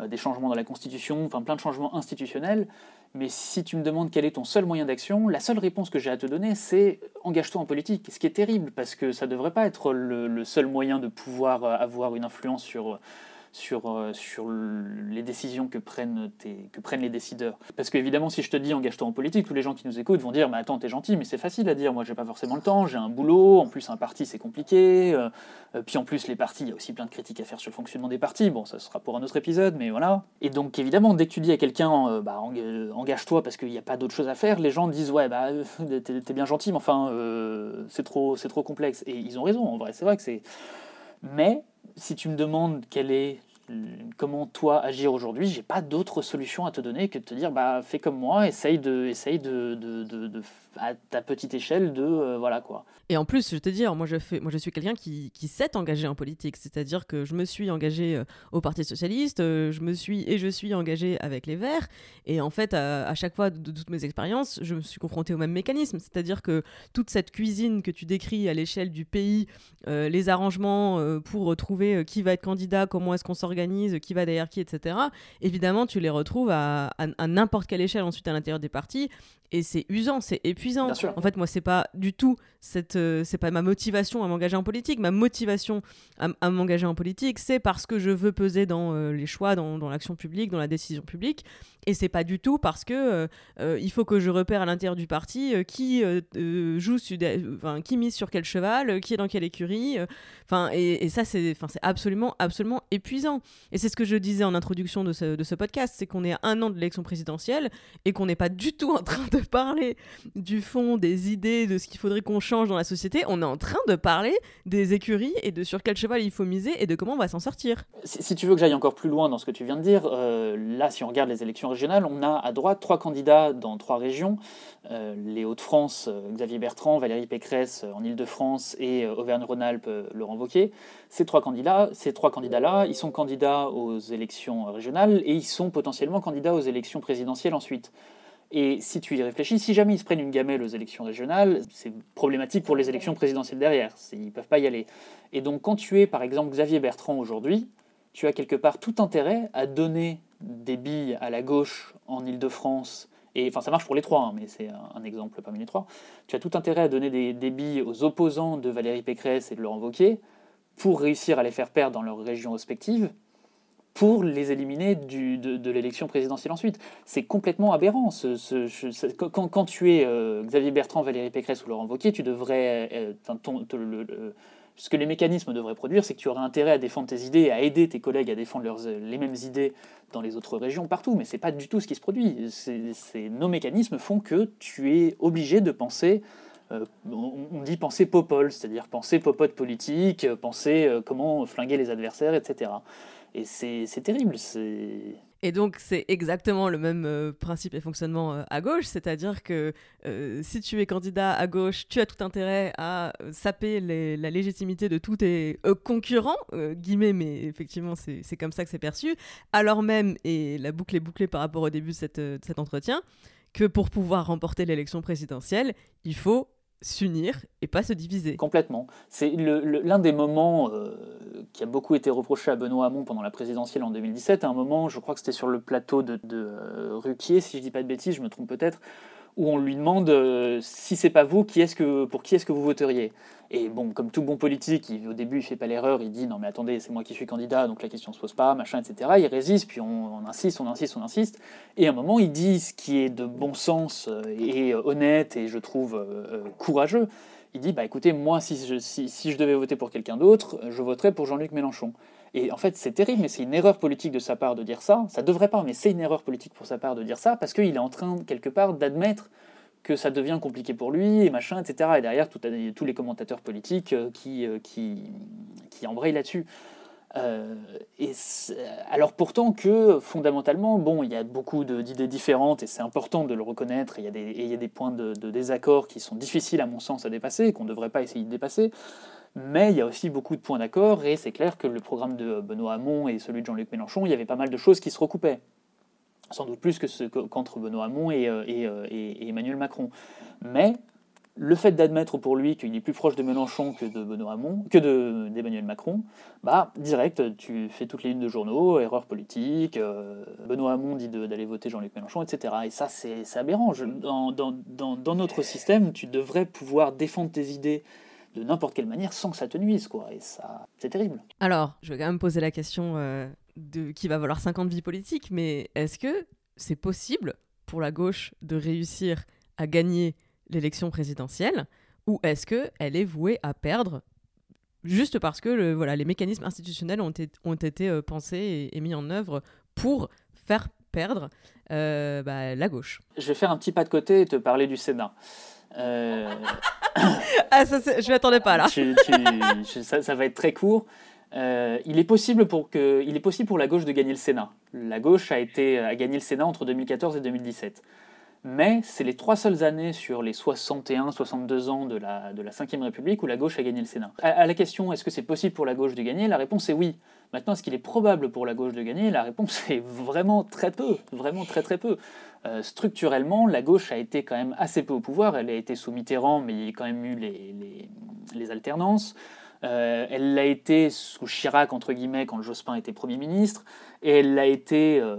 euh, des changements dans la Constitution, enfin plein de changements institutionnels. Mais si tu me demandes quel est ton seul moyen d'action, la seule réponse que j'ai à te donner c'est engage-toi en politique. Ce qui est terrible parce que ça ne devrait pas être le, seul moyen de pouvoir euh, avoir une influence sur sur, euh, sur les décisions que prennent, que prennent les décideurs. Parce qu'évidemment, si je te dis engage-toi en politique, tous les gens qui nous écoutent vont dire Mais attends, t'es gentil, mais c'est facile à dire. Moi, j'ai pas forcément le temps, j'ai un boulot, en plus, un parti, c'est compliqué. Euh, euh, puis en plus, les partis, il y a aussi plein de critiques à faire sur le fonctionnement des partis. Bon, ça sera pour un autre épisode, mais voilà. Et donc, évidemment, dès que tu dis à quelqu'un bah, Engage-toi parce qu'il n'y a pas d'autre chose à faire, les gens disent Ouais, bah, t'es bien gentil, mais enfin, c'est trop, trop complexe. Et ils ont raison, en vrai, c'est vrai que c'est. Mais si tu me demandes quelle est comment toi agir aujourd'hui, j'ai pas d'autre solution à te donner que de te dire bah fais comme moi, essaye de, essaye de, de, de, à ta petite échelle de euh, voilà quoi. Et en plus, je te dire, moi je fais, moi je suis quelqu'un qui, qui s'est engagé en politique, c'est-à-dire que je me suis engagé euh, au Parti socialiste, euh, je me suis et je suis engagé avec les Verts, et en fait à, chaque fois de, toutes mes expériences, je me suis confronté au même mécanisme, c'est-à-dire que toute cette cuisine que tu décris à l'échelle du pays, les arrangements pour trouver qui va être candidat, comment est-ce qu'on s'organise, qui va derrière qui, etc. Évidemment, tu les retrouves à, à n'importe quelle échelle ensuite à l'intérieur des partis, et c'est usant, c'est épuisant. En fait, moi, c'est pas du tout cette, euh, c'est pas ma motivation à m'engager en politique. Ma motivation à, m'engager en politique, c'est parce que je veux peser dans euh, les choix, dans, dans l'action publique, dans la décision publique. Et c'est pas du tout parce que euh, il faut que je repère à l'intérieur du parti qui joue, enfin, qui mise sur quel cheval, qui est dans quelle écurie. Enfin, et, et, ça, c'est, enfin, c'est absolument, absolument épuisant. Et c'est ce que je disais en introduction de ce, de ce podcast, c'est qu'on est à un an de l'élection présidentielle et qu'on n'est pas du tout en train de parler du fond, des idées, de ce qu'il faudrait qu'on change dans la société. On est en train de parler des écuries et de sur quel cheval il faut miser et de comment on va s'en sortir. Si, si, tu veux que j'aille encore plus loin dans ce que tu viens de dire, euh, là, si on regarde les élections régionales, on a à droite trois candidats dans trois régions. Euh, les Hauts-de-France, euh, Xavier Bertrand, Valérie Pécresse en Ile-de-France et Auvergne-Rhône-Alpes, Laurent Wauquiez. Ces trois candidats, ces trois candidats-là, ils sont candidats aux élections régionales et ils sont potentiellement candidats aux élections présidentielles ensuite. Et si tu y réfléchis, si jamais ils se prennent une gamelle aux élections régionales, c'est problématique pour les élections présidentielles derrière. Ils ne peuvent pas y aller. Et donc quand tu es par exemple Xavier Bertrand aujourd'hui, tu as quelque part tout intérêt à donner des billes à la gauche en Ile-de-France et enfin ça marche pour les trois, hein, mais c'est un, exemple parmi les trois, tu as tout intérêt à donner des, des, billes aux opposants de Valérie Pécresse et de Laurent Wauquiez pour réussir à les faire perdre dans leurs régions respectives, pour les éliminer de, l'élection présidentielle ensuite. C'est complètement aberrant. Quand, tu es euh, Xavier Bertrand, Valérie Pécresse ou Laurent Wauquiez, tu devrais... Euh, ce que les mécanismes devraient produire, c'est que tu aurais intérêt à défendre tes idées, à aider tes collègues à défendre leurs, les mêmes idées dans les autres régions, partout. Mais ce n'est pas du tout ce qui se produit. Nos mécanismes font que tu es obligé de penser euh, on dit penser popole, c'est-à-dire penser popote politique, penser euh, comment flinguer les adversaires, etc. Et c'est terrible. Et donc c'est exactement le même euh, principe et fonctionnement euh, à gauche, c'est-à-dire que euh, si tu es candidat à gauche, tu as tout intérêt à saper la légitimité de tous tes concurrents, guillemets, mais effectivement c'est comme ça que c'est perçu, alors même, et la boucle est bouclée par rapport au début de, cette, de cet entretien, que pour pouvoir remporter l'élection présidentielle, il faut s'unir et pas se diviser. Complètement. C'est l'un des moments euh, qui a beaucoup été reproché à Benoît Hamon pendant la présidentielle en 2017. À un moment, je crois que c'était sur le plateau de, euh, Ruquier, si je dis pas de bêtises, je me trompe peut-être, où on lui demande euh, si c'est pas vous, qui est-ce que, pour qui est-ce que vous voteriez? Et bon, comme tout bon politique, il, au début il fait pas l'erreur, il dit non mais attendez, c'est moi qui suis candidat, donc la question se pose pas, machin, etc. Il résiste, puis on, insiste, on insiste, on insiste, et à un moment il dit ce qui est de bon sens et honnête et je trouve euh, courageux. Il dit bah écoutez, moi si je, si, si je devais voter pour quelqu'un d'autre, je voterais pour Jean-Luc Mélenchon. Et en fait, c'est terrible, mais c'est une erreur politique de sa part de dire ça. Ça devrait pas, mais c'est une erreur politique pour sa part de dire ça, parce qu'il est en train, quelque part, d'admettre que ça devient compliqué pour lui, et machin, etc. Et derrière, tout, tous les commentateurs politiques qui, qui, qui embrayent là-dessus. Euh, alors pourtant que fondamentalement, bon, il y a beaucoup d'idées différentes et c'est important de le reconnaître. Il y et il y a des points de, de, désaccord qui sont difficiles à mon sens à dépasser qu'on ne devrait pas essayer de dépasser. Mais il y a aussi beaucoup de points d'accord et c'est clair que le programme de Benoît Hamon et celui de Jean-Luc Mélenchon, il y avait pas mal de choses qui se recoupaient. Sans doute plus qu'entre Benoît Hamon et, et, et, Emmanuel Macron. Mais le fait d'admettre pour lui qu'il est plus proche de Mélenchon que de Benoît Hamon, que d'Emmanuel Macron, bah direct, tu fais toutes les lignes de journaux, erreur politique, euh, Benoît Hamon dit d'aller voter Jean-Luc Mélenchon, etc. Et ça, c'est aberrant. Dans, notre système, tu devrais pouvoir défendre tes idées de n'importe quelle manière sans que ça te nuise, quoi. Et ça, c'est terrible. Alors, je vais quand même poser la question euh, de qui va valoir 50 vies politiques, mais est-ce que c'est possible pour la gauche de réussir à gagner l'élection présidentielle ou est-ce qu'elle est vouée à perdre juste parce que le, voilà, les mécanismes institutionnels ont, été, ont été euh, pensés et, et, mis en œuvre pour faire perdre euh, bah, la gauche? Je vais faire un petit pas de côté et te parler du Sénat. Euh... ah, ça, je ne m'attendais pas là. tu, tu, ça, ça, va être très court. Euh, il, est possible pour que, il est possible pour la gauche de gagner le Sénat. La gauche a, été, a gagné le Sénat entre 2014 et 2017 mais c'est les trois seules années sur les 61-62 ans de la, de la Ve République où la gauche a gagné le Sénat. À, la question est-ce que c'est possible pour la gauche de gagner La réponse est oui. Maintenant, est-ce qu'il est probable pour la gauche de gagner La réponse est vraiment très peu, vraiment très peu. Euh, structurellement, la gauche a été quand même assez peu au pouvoir. Elle a été sous Mitterrand, mais il y a quand même eu les alternances. Euh, elle l'a été sous Chirac, entre guillemets, quand Jospin était Premier ministre, et elle l'a été, euh,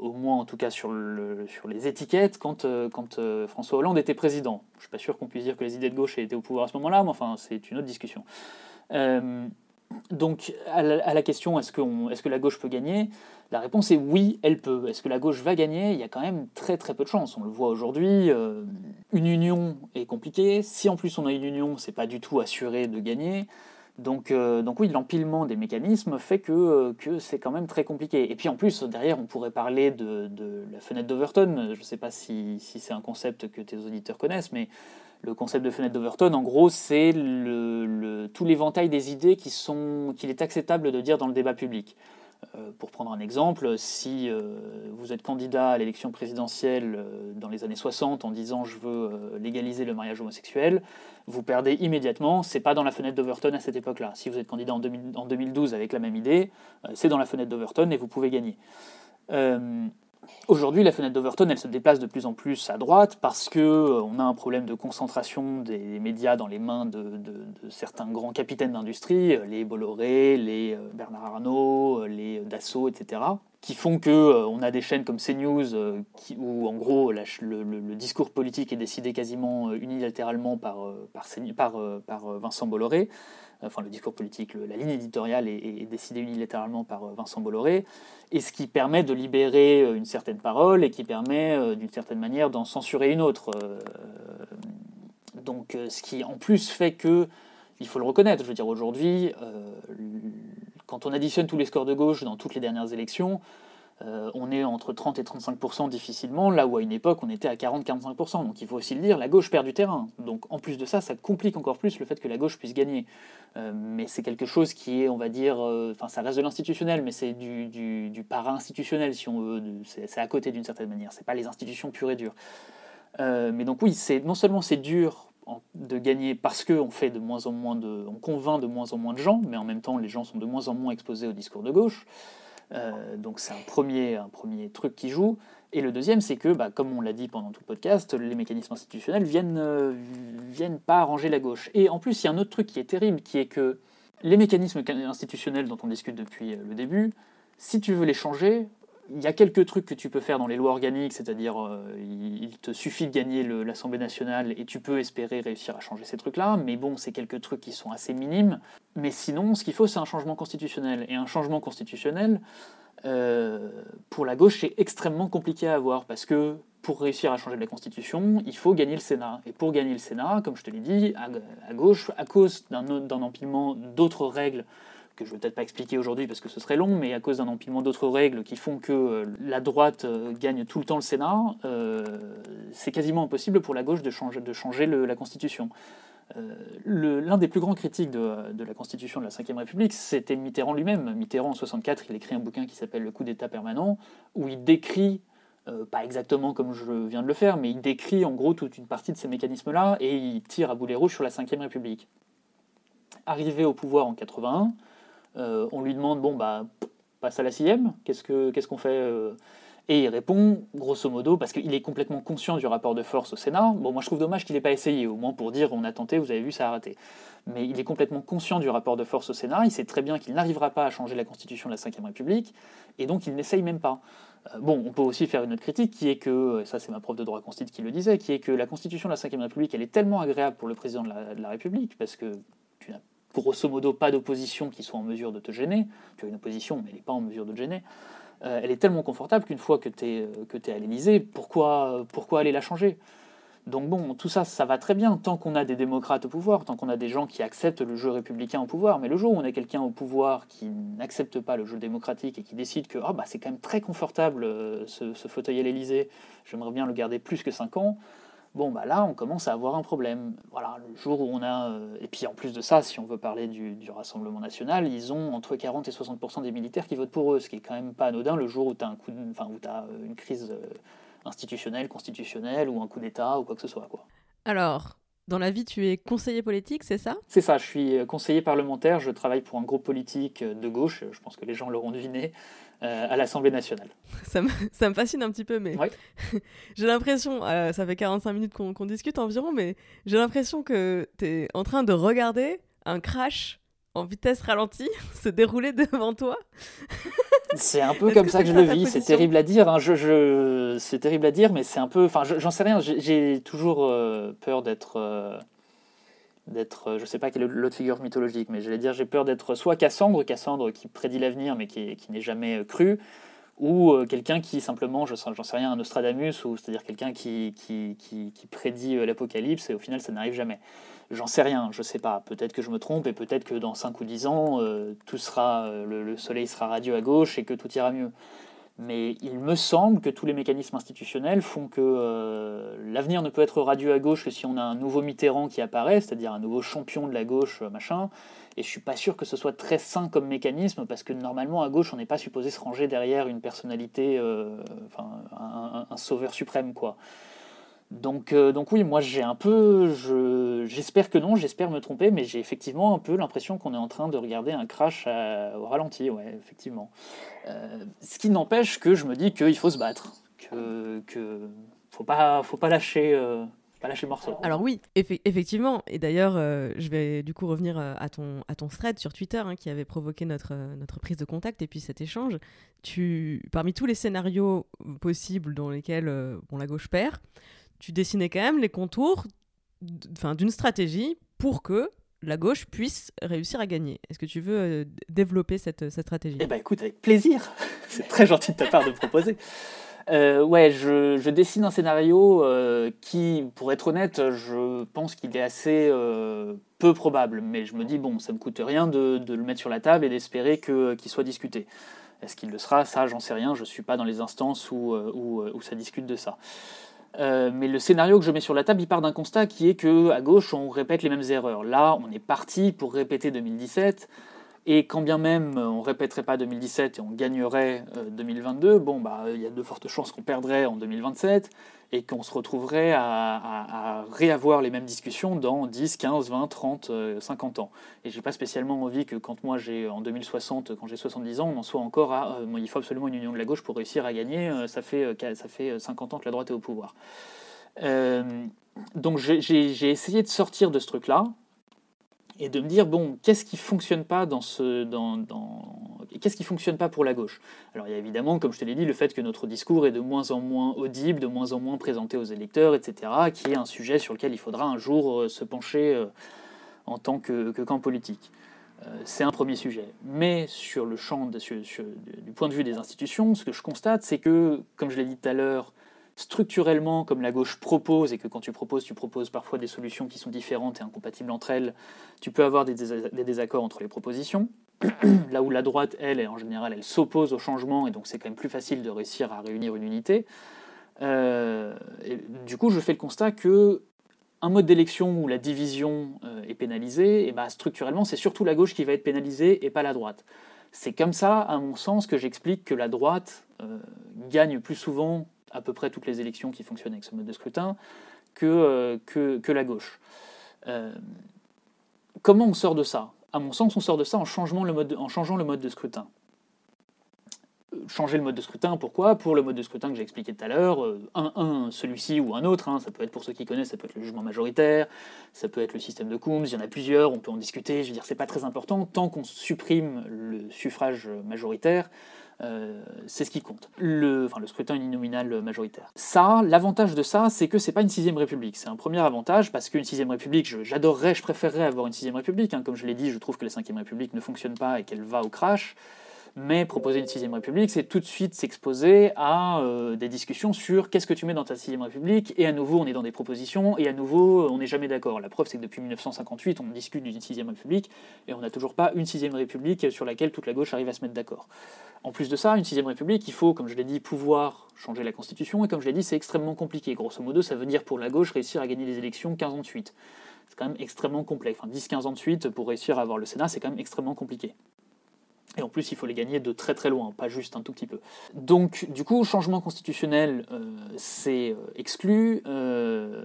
au moins en tout cas sur, le, sur les étiquettes, quand, euh, François Hollande était président. Je ne suis pas sûr qu'on puisse dire que les idées de gauche aient été au pouvoir à ce moment-là, mais enfin, c'est une autre discussion. Donc, à la, question est-ce est que la gauche peut gagner? La réponse est oui, elle peut. Est-ce que la gauche va gagner? Il y a quand même très très peu de chance. On le voit aujourd'hui. Une union est compliquée. Si en plus on a une union, c'est pas du tout assuré de gagner. Donc, donc oui, l'empilement des mécanismes fait que, que c'est quand même très compliqué. Et puis en plus, derrière, on pourrait parler de, la fenêtre d'Overton. Je ne sais pas si, c'est un concept que tes auditeurs connaissent, mais le concept de fenêtre d'Overton, en gros, c'est tout l'éventail des idées qu'il est acceptable de dire dans le débat public. Euh, pour prendre un exemple, si euh, vous êtes candidat à l'élection présidentielle euh, dans les années 60 en disant je veux légaliser le mariage homosexuel, vous perdez immédiatement. C'est pas dans la fenêtre d'Overton à cette époque-là. Si vous êtes candidat en, 2012 avec la même idée, c'est dans la fenêtre d'Overton et vous pouvez gagner. Aujourd'hui, la fenêtre d'Overton, elle se déplace de plus en plus à droite parce que euh, on a un problème de concentration des médias dans les mains de, certains grands capitaines d'industrie, euh, les Bolloré, les euh, Bernard Arnault, les Dassault, etc., qui font que on a des chaînes comme CNews où, en gros, le, discours politique est décidé quasiment unilatéralement par, Vincent Bolloré enfin le discours politique, la ligne éditoriale est, décidée unilatéralement par euh, Vincent Bolloré, et ce qui permet de libérer euh, une certaine parole et qui permet euh, d'une certaine manière d'en censurer une autre. Donc ce qui en plus fait que, il faut le reconnaître, je veux dire aujourd'hui, quand on additionne tous les scores de gauche dans toutes les dernières élections, euh, on est entre 30 et 35% difficilement, là où à une époque on était à 40-45%. Donc il faut aussi le dire, la gauche perd du terrain. Donc en plus de ça, ça complique encore plus le fait que la gauche puisse gagner. Euh, mais c'est quelque chose qui est, on va dire, euh, enfin ça reste de l'institutionnel, mais c'est du, para-institutionnel si on veut. C'est à côté d'une certaine manière. C'est pas les institutions pures et dures. mais donc oui, non seulement c'est dur de gagner parce qu'on fait de moins en moins de, on convainc de moins en moins de gens, mais en même temps les gens sont de moins en moins exposés au discours de gauche. Euh, donc c'est un premier, truc qui joue. Et le deuxième, c'est que, bah, comme on l'a dit pendant tout le podcast, les mécanismes institutionnels viennent, euh, viennent pas arranger la gauche. Et en plus, il y a un autre truc qui est terrible, qui est que les mécanismes institutionnels dont on discute depuis le début, si tu veux les changer, il y a quelques trucs que tu peux faire dans les lois organiques, c'est-à-dire euh, il te suffit de gagner l'Assemblée nationale et tu peux espérer réussir à changer ces trucs-là, mais bon, c'est quelques trucs qui sont assez minimes. Mais sinon, ce qu'il faut, c'est un changement constitutionnel. Et un changement constitutionnel, euh, pour la gauche, c'est extrêmement compliqué à avoir, parce que pour réussir à changer la Constitution, il faut gagner le Sénat. Et pour gagner le Sénat, comme je te l'ai dit, à gauche, à cause d'un empilement d'autres règles que je ne vais peut-être pas expliquer aujourd'hui parce que ce serait long, mais à cause d'un empilement d'autres règles qui font que euh, la droite euh, gagne tout le temps le Sénat, euh, c'est quasiment impossible pour la gauche de changer, la Constitution. L'un des plus grands critiques de, de, la Constitution de la Ve République, c'était Mitterrand lui-même. Mitterrand, en 64, il écrit un bouquin qui s'appelle Le coup d'État permanent, où il décrit pas exactement comme je viens de le faire, mais il décrit en gros toute une partie de ces mécanismes-là et il tire à boulet rouge sur la Ve République. Arrivé au pouvoir en 81, euh, on lui demande bon bah passe à la sixième, qu'est-ce qu'on fait euh Et il répond grosso modo parce qu'il est complètement conscient du rapport de force au Sénat. Bon moi je trouve dommage qu'il n'ait pas essayé, au moins pour dire on a tenté, vous avez vu ça a raté. Mais il est complètement conscient du rapport de force au Sénat, il sait très bien qu'il n'arrivera pas à changer la constitution de la Ve République, et donc il n'essaye même pas. Euh, bon, on peut aussi faire une autre critique qui est que, ça c'est ma prof de droit constitue qui le disait, qui est que la constitution de la Ve République, elle est tellement agréable pour le président de la, de la République, parce que tu n'as grosso modo pas d'opposition qui soit en mesure de te gêner, tu as une opposition mais elle n'est pas en mesure de te gêner, euh, elle est tellement confortable qu'une fois que tu es, euh, que à l'Élysée, pourquoi, pourquoi aller la changer? Donc bon, tout ça, ça va très bien. Tant qu'on a des démocrates au pouvoir, tant qu'on a des gens qui acceptent le jeu républicain au pouvoir. Mais le jour où on a quelqu'un au pouvoir qui n'accepte pas le jeu démocratique et qui décide que ah, bah, c'est quand même très confortable euh, ce, ce fauteuil à l'Élysée, j'aimerais bien le garder plus que 5 ans, bon bah là on commence à avoir un problème. Voilà, le jour où on a euh, et puis en plus de ça, si on veut parler du, Rassemblement national, ils ont entre 40 et 60 des militaires qui votent pour eux, ce qui est quand même pas anodin le jour où tu as un coup, enfin où as euh, une crise euh, institutionnelle, constitutionnelle ou un coup d'État ou quoi que ce soit quoi. Alors. Dans la vie, tu es conseiller politique, c'est ça? C'est ça, je suis conseiller parlementaire, je travaille pour un groupe politique de gauche, je pense que les gens l'auront deviné, euh, à l'Assemblée nationale. Ça me, ça me, fascine un petit peu, mais j'ai l'impression, euh, ça fait 45 minutes qu'on discute environ, mais j'ai l'impression que tu es en train de regarder un crash en vitesse ralentie se dérouler devant toi. C'est un peu comme ça que je le vis. C'est terrible à dire. Hein. Je, je... C'est terrible à dire, mais c'est un peu. Enfin, j'en sais rien. J'ai toujours euh, peur d'être d'être, euh, je sais pas quelle est l'autre figure mythologique, mais j'allais dire, j'ai peur d'être soit Cassandre, Cassandre qui prédit l'avenir mais qui, qui n'est jamais euh, cru, ou euh, quelqu'un qui simplement, je j'en sais rien, un Nostradamus, ou c'est-à-dire quelqu'un qui, qui, qui, prédit l'apocalypse et au final ça n'arrive jamais. J'en sais rien, je sais pas. Peut-être que je me trompe et peut-être que dans 5 ou 10 ans, tout sera, le, le soleil sera radieux à gauche et que tout ira mieux. Mais il me semble que tous les mécanismes institutionnels font que euh, l'avenir ne peut être radieux à gauche que si on a un nouveau Mitterrand qui apparaît, c'est-à-dire un nouveau champion de la gauche, euh, machin. Et je suis pas sûr que ce soit très sain comme mécanisme, parce que normalement à gauche, on n'est pas supposé se ranger derrière une personnalité, euh, enfin un, un, sauveur suprême, quoi. Donc, euh, donc oui, moi j'ai un peu, j'espère que non, j'espère me tromper, mais j'ai effectivement un peu l'impression qu'on est en train de regarder un crash au ralenti, ouais, effectivement. Euh, ce qui n'empêche que je me dis qu'il faut se battre, que, que faut pas, faut pas lâcher. Euh, pas lâcher morceau. Alors oui, eff effectivement. Et d'ailleurs, je vais du coup revenir à ton, à ton thread sur Twitter hein, qui avait provoqué notre, notre prise de contact et puis cet échange. Tu, parmi tous les scénarios possibles dans lesquels bon, la gauche perd, tu dessinais quand même les contours d'une stratégie pour que la gauche puisse réussir à gagner. Est-ce que tu veux euh, développer cette, cette stratégie? Eh bien écoute, avec plaisir. C'est très gentil de ta part de proposer. Euh, ouais, je, dessine un scénario euh, qui, pour être honnête, je pense qu'il est assez euh, peu probable. Mais je me dis, bon, ça me coûte rien de, le mettre sur la table et d'espérer qu'il soit discuté. Est-ce qu'il le sera? Ça, j'en sais rien. Je ne suis pas dans les instances où, où ça discute de ça. Euh, mais le scénario que je mets sur la table, il part d'un constat qui est que à gauche, on répète les mêmes erreurs. Là, on est parti pour répéter 2017, et quand bien même on répéterait pas 2017 et on gagnerait 2022, bon, bah, il y a de fortes chances qu'on perdrait en 2027 et qu'on se retrouverait à, réavoir les mêmes discussions dans 10, 15, 20, 30, 50 ans. Et j'ai pas spécialement envie que quand moi j'ai en 2060, quand j'ai 70 ans, on en soit encore à euh, il faut absolument une union de la gauche pour réussir à gagner. Euh, ça fait, euh, ça fait 50 ans que la droite est au pouvoir. Donc j'ai essayé de sortir de ce truc-là, et de me dire bon qu'est-ce qui fonctionne pas dans ce dans, qu'est-ce qui fonctionne pas pour la gauche? Alors il y a évidemment comme je te l'ai dit le fait que notre discours est de moins en moins audible de moins en moins présenté aux électeurs etc qui est un sujet sur lequel il faudra un jour euh, se pencher euh, en tant que, camp politique. Euh, c'est un premier sujet. Mais sur le champ sur, du point de vue des institutions ce que je constate c'est que comme je l'ai dit tout à l'heure structurellement comme la gauche propose, et que quand tu proposes, tu proposes parfois des solutions qui sont différentes et incompatibles entre elles, tu peux avoir des, dés des désaccords entre les propositions. Là où la droite, elle, en général, elle s'oppose au changement, et donc c'est quand même plus facile de réussir à réunir une unité. Euh, et du coup, je fais le constat que un mode d'élection où la division euh, est pénalisée, et bah, structurellement, c'est surtout la gauche qui va être pénalisée et pas la droite. C'est comme ça, à mon sens, que j'explique que la droite euh, gagne plus souvent à peu près toutes les élections qui fonctionnent avec ce mode de scrutin, que, euh, que, la gauche. Euh, comment on sort de ça? À mon sens, on sort de ça en, changement le mode de, en changeant le mode de scrutin. Changer le mode de scrutin, pourquoi? Pour le mode de scrutin que j'ai expliqué tout à l'heure, euh, un, un celui-ci ou un autre, hein, ça peut être pour ceux qui connaissent, ça peut être le jugement majoritaire, ça peut être le système de Coombs, il y en a plusieurs, on peut en discuter, je veux dire, c'est pas très important, tant qu'on supprime le suffrage majoritaire, euh, c'est ce qui compte. Le, scrutin uninominal majoritaire. Ça, l'avantage de ça, c'est que c'est pas une sixième république. C'est un premier avantage parce qu'une sixième république, j'adorerais, je, je, préférerais avoir une sixième république. Hein. Comme je l'ai dit, je trouve que la cinquième république ne fonctionne pas et qu'elle va au crash. Mais proposer une sixième république, c'est tout de suite s'exposer à euh, des discussions sur qu'est-ce que tu mets dans ta sixième république, et à nouveau on est dans des propositions, et à nouveau on n'est jamais d'accord. La preuve c'est que depuis 1958 on discute d'une sixième république, et on n'a toujours pas une sixième république sur laquelle toute la gauche arrive à se mettre d'accord. En plus de ça, une sixième république, il faut, comme je l'ai dit, pouvoir changer la constitution, et comme je l'ai dit, c'est extrêmement compliqué. Grosso modo, ça veut dire pour la gauche réussir à gagner les élections 15 ans de suite. C'est quand même extrêmement complexe. Enfin, 10-15 ans de suite pour réussir à avoir le Sénat, c'est quand même extrêmement compliqué. Et en plus, il faut les gagner de très très loin, pas juste un tout petit peu. Donc, du coup, changement constitutionnel, euh, c'est euh, exclu. Euh,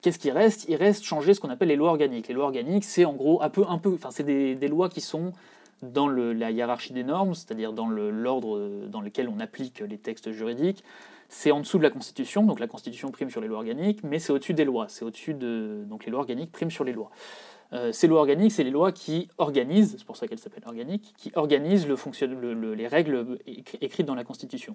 Qu'est-ce qui reste? Il reste changer ce qu'on appelle les lois organiques. Les lois organiques, c'est en gros un peu, un peu, enfin, c'est des, lois qui sont dans la hiérarchie des normes, c'est-à-dire dans l'ordre dans lequel on applique les textes juridiques. C'est en dessous de la Constitution, donc la Constitution prime sur les lois organiques, mais c'est au-dessus des lois. C'est au-dessus de donc les lois organiques priment sur les lois. Euh, ces lois organiques, c'est les lois qui organisent, c'est pour ça qu'elles s'appellent organiques, qui organisent le le, le, les règles écrites dans la Constitution.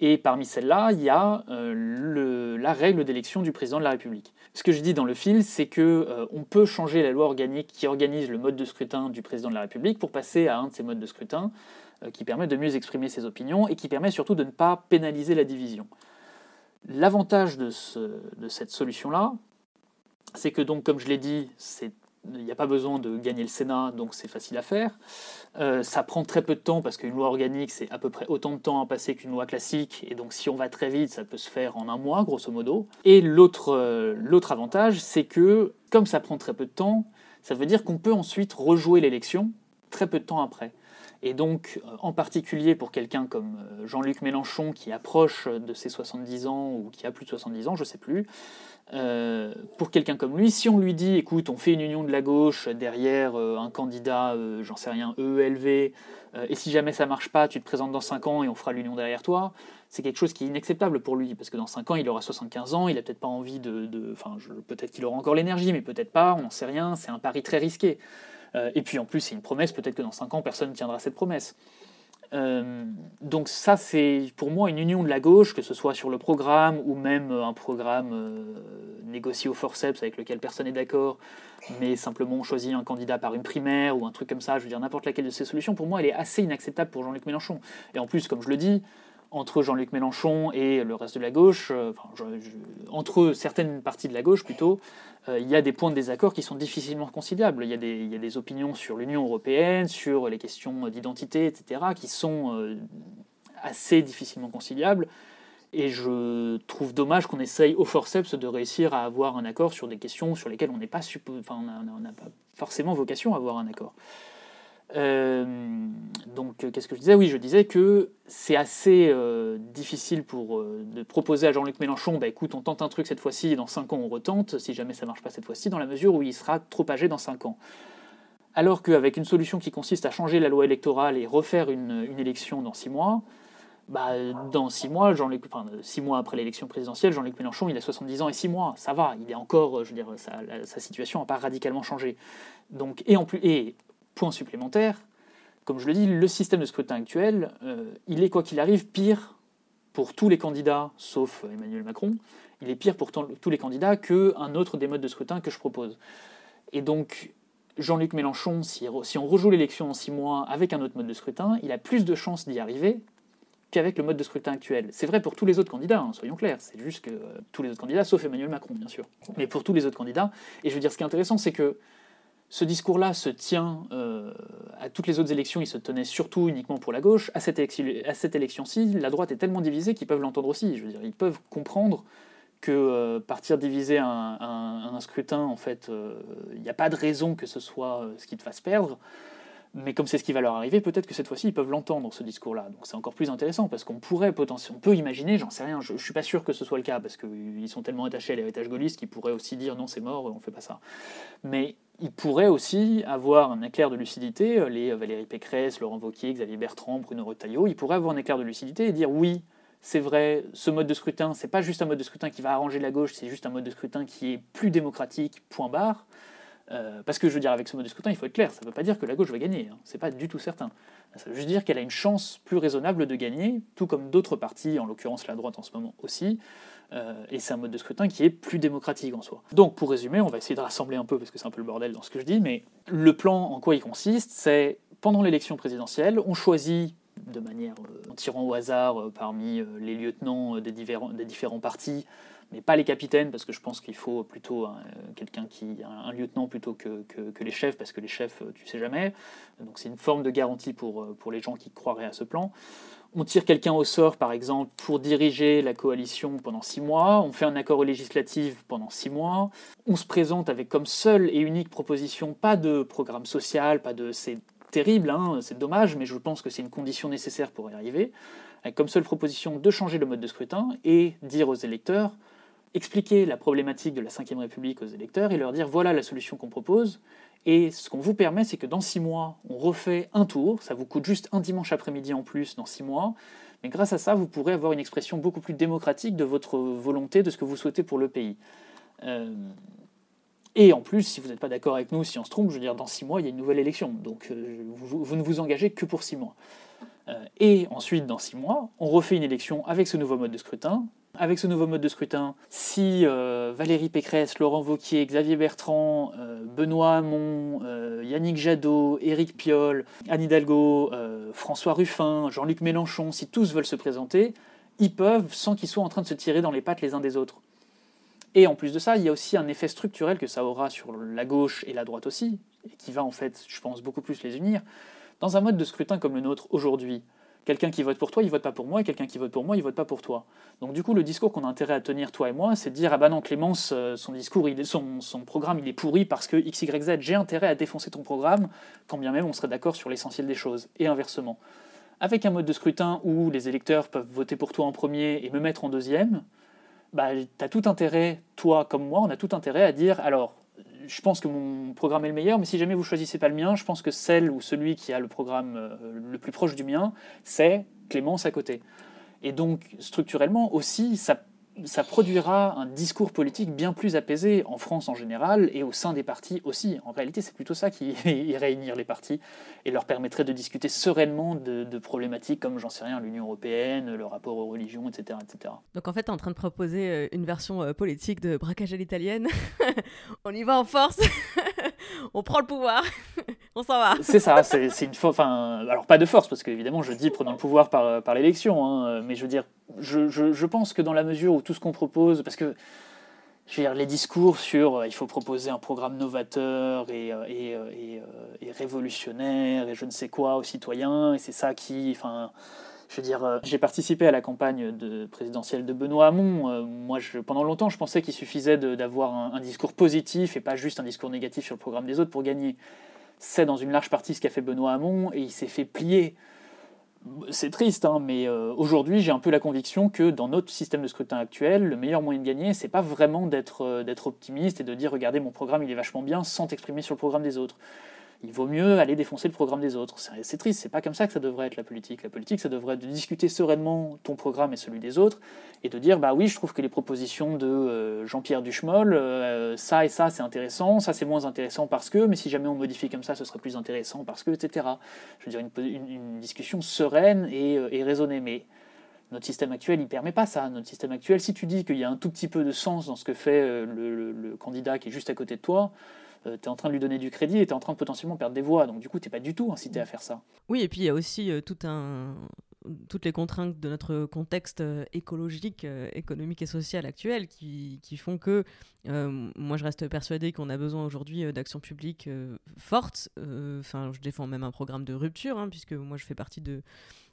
Et parmi celles-là, il y a euh, la règle d'élection du président de la République. Ce que je dis dans le fil, c'est que euh, on peut changer la loi organique qui organise le mode de scrutin du président de la République pour passer à un de ces modes de scrutin qui permet de mieux exprimer ses opinions et qui permet surtout de ne pas pénaliser la division. L'avantage de, de, cette solution-là, c'est que donc, comme je l'ai dit, il n'y a pas besoin de gagner le Sénat, donc c'est facile à faire. Euh, ça prend très peu de temps parce qu'une loi organique, c'est à peu près autant de temps à passer qu'une loi classique, et donc si on va très vite, ça peut se faire en un mois, grosso modo. Et l'autre euh, l'autre avantage, c'est que comme ça prend très peu de temps, ça veut dire qu'on peut ensuite rejouer l'élection très peu de temps après. Et donc, euh, en particulier pour quelqu'un comme euh, Jean-Luc Mélenchon, qui approche de ses 70 ans, ou qui a plus de 70 ans, je ne sais plus, euh, pour quelqu'un comme lui, si on lui dit, écoute, on fait une union de la gauche derrière un candidat, j'en sais rien, EELV, et si jamais ça marche pas, tu te présentes dans 5 ans et on fera l'union derrière toi, c'est quelque chose qui est inacceptable pour lui, parce que dans 5 ans, il aura 75 ans, il a peut-être pas envie de... Enfin, peut-être qu'il aura encore l'énergie, mais peut-être pas, on n'en sait rien, c'est un pari très risqué. Euh, et puis en plus, c'est une promesse, peut-être que dans 5 ans, personne ne tiendra cette promesse. Euh, donc ça, c'est pour moi une union de la gauche, que ce soit sur le programme ou même un programme euh, négocié au forceps avec lequel personne n'est d'accord, mais simplement on choisit un candidat par une primaire ou un truc comme ça, je veux dire n'importe laquelle de ces solutions, pour moi elle est assez inacceptable pour Jean-Luc Mélenchon. Et en plus, comme je le dis, entre Jean-Luc Mélenchon et le reste de la gauche, entre certaines parties de la gauche plutôt, euh, il y a des points de désaccord qui sont difficilement conciliables. Il y a des, opinions sur l'Union européenne, sur les questions d'identité, etc., qui sont euh, assez difficilement conciliables. Et je trouve dommage qu'on essaye au forceps de réussir à avoir un accord sur des questions sur lesquelles on n'est on n'a pas forcément vocation à avoir un accord. Euh, donc, euh, qu'est-ce que je disais? Oui, je disais que c'est assez euh, difficile pour, de proposer à Jean-Luc Mélenchon bah, écoute, on tente un truc cette fois-ci, dans 5 ans on retente, si jamais ça ne marche pas cette fois-ci, dans la mesure où il sera trop âgé dans 5 ans. Alors qu'avec une solution qui consiste à changer la loi électorale et refaire une, élection dans 6 mois, bah, dans 6 mois, Jean-Luc, enfin, 6 mois après l'élection présidentielle, Jean-Luc Mélenchon, il a 70 ans et 6 mois, ça va, il est encore, je veux dire, sa, sa situation n'a pas radicalement changé. Donc, et en plus, et Point supplémentaire, comme je le dis, le système de scrutin actuel, euh, il est quoi qu'il arrive pire pour tous les candidats, sauf Emmanuel Macron, il est pire pour tous les candidats qu'un autre des modes de scrutin que je propose. Et donc, Jean-Luc Mélenchon, si, on rejoue l'élection en six mois avec un autre mode de scrutin, il a plus de chances d'y arriver qu'avec le mode de scrutin actuel. C'est vrai pour tous les autres candidats, hein, soyons clairs, c'est juste que euh, tous les autres candidats, sauf Emmanuel Macron, bien sûr. Mais pour tous les autres candidats, et je veux dire, ce qui est intéressant, c'est que ce discours-là se tient euh, à toutes les autres élections, il se tenait surtout uniquement pour la gauche. À cette, élection-ci, la droite est tellement divisée qu'ils peuvent l'entendre aussi. Je veux dire, ils peuvent comprendre que euh, partir diviser un, scrutin, en fait, euh, il n'y a pas de raison que ce soit ce qui te fasse perdre. Mais comme c'est ce qui va leur arriver, peut-être que cette fois-ci, ils peuvent l'entendre, ce discours-là. Donc c'est encore plus intéressant, parce qu'on pourrait potentiellement, on peut imaginer, j'en sais rien, je ne suis pas sûr que ce soit le cas, parce qu'ils sont tellement attachés à l'héritage gaulliste qu'ils pourraient aussi dire non, c'est mort, on fait pas ça. Mais ils pourraient aussi avoir un éclair de lucidité, euh, les Valérie Pécresse, Laurent Wauquiez, Xavier Bertrand, Bruno Retailleau, ils pourraient avoir un éclair de lucidité et dire oui, c'est vrai, ce mode de scrutin, c'est pas juste un mode de scrutin qui va arranger la gauche, c'est juste un mode de scrutin qui est plus démocratique, point barre. Euh, parce que je veux dire, avec ce mode de scrutin, il faut être clair, ça ne veut pas dire que la gauche va gagner, hein. c'est pas du tout certain. Ça veut juste dire qu'elle a une chance plus raisonnable de gagner, tout comme d'autres partis, en l'occurrence la droite en ce moment aussi, euh, et c'est un mode de scrutin qui est plus démocratique en soi. Donc pour résumer, on va essayer de rassembler un peu, parce que c'est un peu le bordel dans ce que je dis, mais le plan en quoi il consiste, c'est pendant l'élection présidentielle, on choisit de manière euh, en tirant au hasard parmi les lieutenants des, des différents partis mais pas les capitaines, parce que je pense qu'il faut plutôt quelqu'un qui, un, lieutenant plutôt que, que, les chefs, parce que les chefs, tu sais jamais. Donc c'est une forme de garantie pour, pour les gens qui croiraient à ce plan. On tire quelqu'un au sort, par exemple, pour diriger la coalition pendant six mois. On fait un accord législatif pendant six mois. On se présente avec comme seule et unique proposition pas de programme social, pas de. C'est terrible, hein, c'est dommage, mais je pense que c'est une condition nécessaire pour y arriver. Avec comme seule proposition de changer le mode de scrutin et dire aux électeurs expliquer la problématique de la Ve République aux électeurs et leur dire voilà la solution qu'on propose. Et ce qu'on vous permet, c'est que dans six mois, on refait un tour. Ça vous coûte juste un dimanche après-midi en plus dans six mois. Mais grâce à ça, vous pourrez avoir une expression beaucoup plus démocratique de votre volonté, de ce que vous souhaitez pour le pays. Euh, et en plus, si vous n'êtes pas d'accord avec nous, si on se trompe, je veux dire, dans six mois, il y a une nouvelle élection. Donc euh, vous, ne vous engagez que pour six mois. Euh, et ensuite, dans six mois, on refait une élection avec ce nouveau mode de scrutin, Avec ce nouveau mode de scrutin, si euh, Valérie Pécresse, Laurent Vauquier, Xavier Bertrand, euh, Benoît Hamon, euh, Yannick Jadot, Éric Piolle, Anne Hidalgo, François Ruffin, Jean-Luc Mélenchon, si tous veulent se présenter, ils peuvent sans qu'ils soient en train de se tirer dans les pattes les uns des autres. Et en plus de ça, il y a aussi un effet structurel que ça aura sur la gauche et la droite aussi, et qui va en fait, je pense, beaucoup plus les unir. Dans un mode de scrutin comme le nôtre aujourd'hui, quelqu'un qui vote pour toi, il vote pas pour moi, et quelqu'un qui vote pour moi, il vote pas pour toi. Donc du coup, le discours qu'on a intérêt à tenir, toi et moi, c'est de dire, ah bah non, Clémence, euh, son discours, son, programme, il est pourri parce que X, Y, Z, j'ai intérêt à défoncer ton programme, quand bien même on serait d'accord sur l'essentiel des choses, et inversement. Avec un mode de scrutin où les électeurs peuvent voter pour toi en premier et me mettre en deuxième, bah, tu as tout intérêt, toi comme moi, on a tout intérêt à dire, alors, je pense que mon programme est le meilleur, mais si jamais vous choisissez pas le mien, je pense que celle ou celui qui a le programme euh, le plus proche du mien, c'est Clémence à côté. Et donc, structurellement aussi, ça ça produira un discours politique bien plus apaisé en France en général et au sein des partis aussi. En réalité, c'est plutôt ça qui irait réunir les partis et leur permettrait de discuter sereinement de, problématiques comme, j'en sais rien, l'Union européenne, le rapport aux religions, etc. etc. Donc en fait, tu es en train de proposer euh, une version euh, politique de braquage à l'italienne. On y va en force, on prend le pouvoir, on s'en va. C'est ça, c'est une force. Enfin, alors pas de force, parce qu'évidemment, je dis prenant le pouvoir par, par l'élection, hein, mais je veux dire, je, je, pense que dans la mesure où tout ce qu'on propose, parce que je veux dire, les discours sur euh, il faut proposer un programme novateur et, euh, et, euh, et, révolutionnaire et je ne sais quoi aux citoyens, et c'est ça qui. Enfin, je veux dire, j'ai participé à la campagne de, présidentielle de Benoît Hamon. moi, je, pendant longtemps, je pensais qu'il suffisait d'avoir un, discours positif et pas juste un discours négatif sur le programme des autres pour gagner. C'est dans une large partie ce qu'a fait Benoît Hamon et il s'est fait plier c'est triste, hein, mais euh, aujourd'hui j'ai un peu la conviction que dans notre système de scrutin actuel, le meilleur moyen de gagner, c'est pas vraiment euh, d'être optimiste et de dire regardez mon programme il est vachement bien sans t'exprimer sur le programme des autres il vaut mieux aller défoncer le programme des autres. C'est triste, c'est pas comme ça que ça devrait être la politique. La politique, ça devrait être de discuter sereinement ton programme et celui des autres, et de dire bah oui, je trouve que les propositions de euh, Jean-Pierre Duchemol, euh, ça et ça c'est intéressant, ça c'est moins intéressant parce que, mais si jamais on modifie comme ça, ce serait plus intéressant parce que, etc. Je veux dire une, discussion sereine euh, et, raisonnée, mais notre système actuel, il permet pas ça. Notre système actuel, si tu dis qu'il y a un tout petit peu de sens dans ce que fait le candidat qui est juste à côté de toi, euh, tu es en train de lui donner du crédit et tu es en train de potentiellement perdre des voix. Donc du coup, tu pas du tout incité à faire ça. Oui, et puis il y a aussi euh, tout un toutes les contraintes de notre contexte euh, écologique, économique et social actuel qui, qui font que moi je reste persuadée qu'on a besoin aujourd'hui d'actions publiques fortes. Enfin, je défends même un programme de rupture, hein, puisque moi je fais partie de,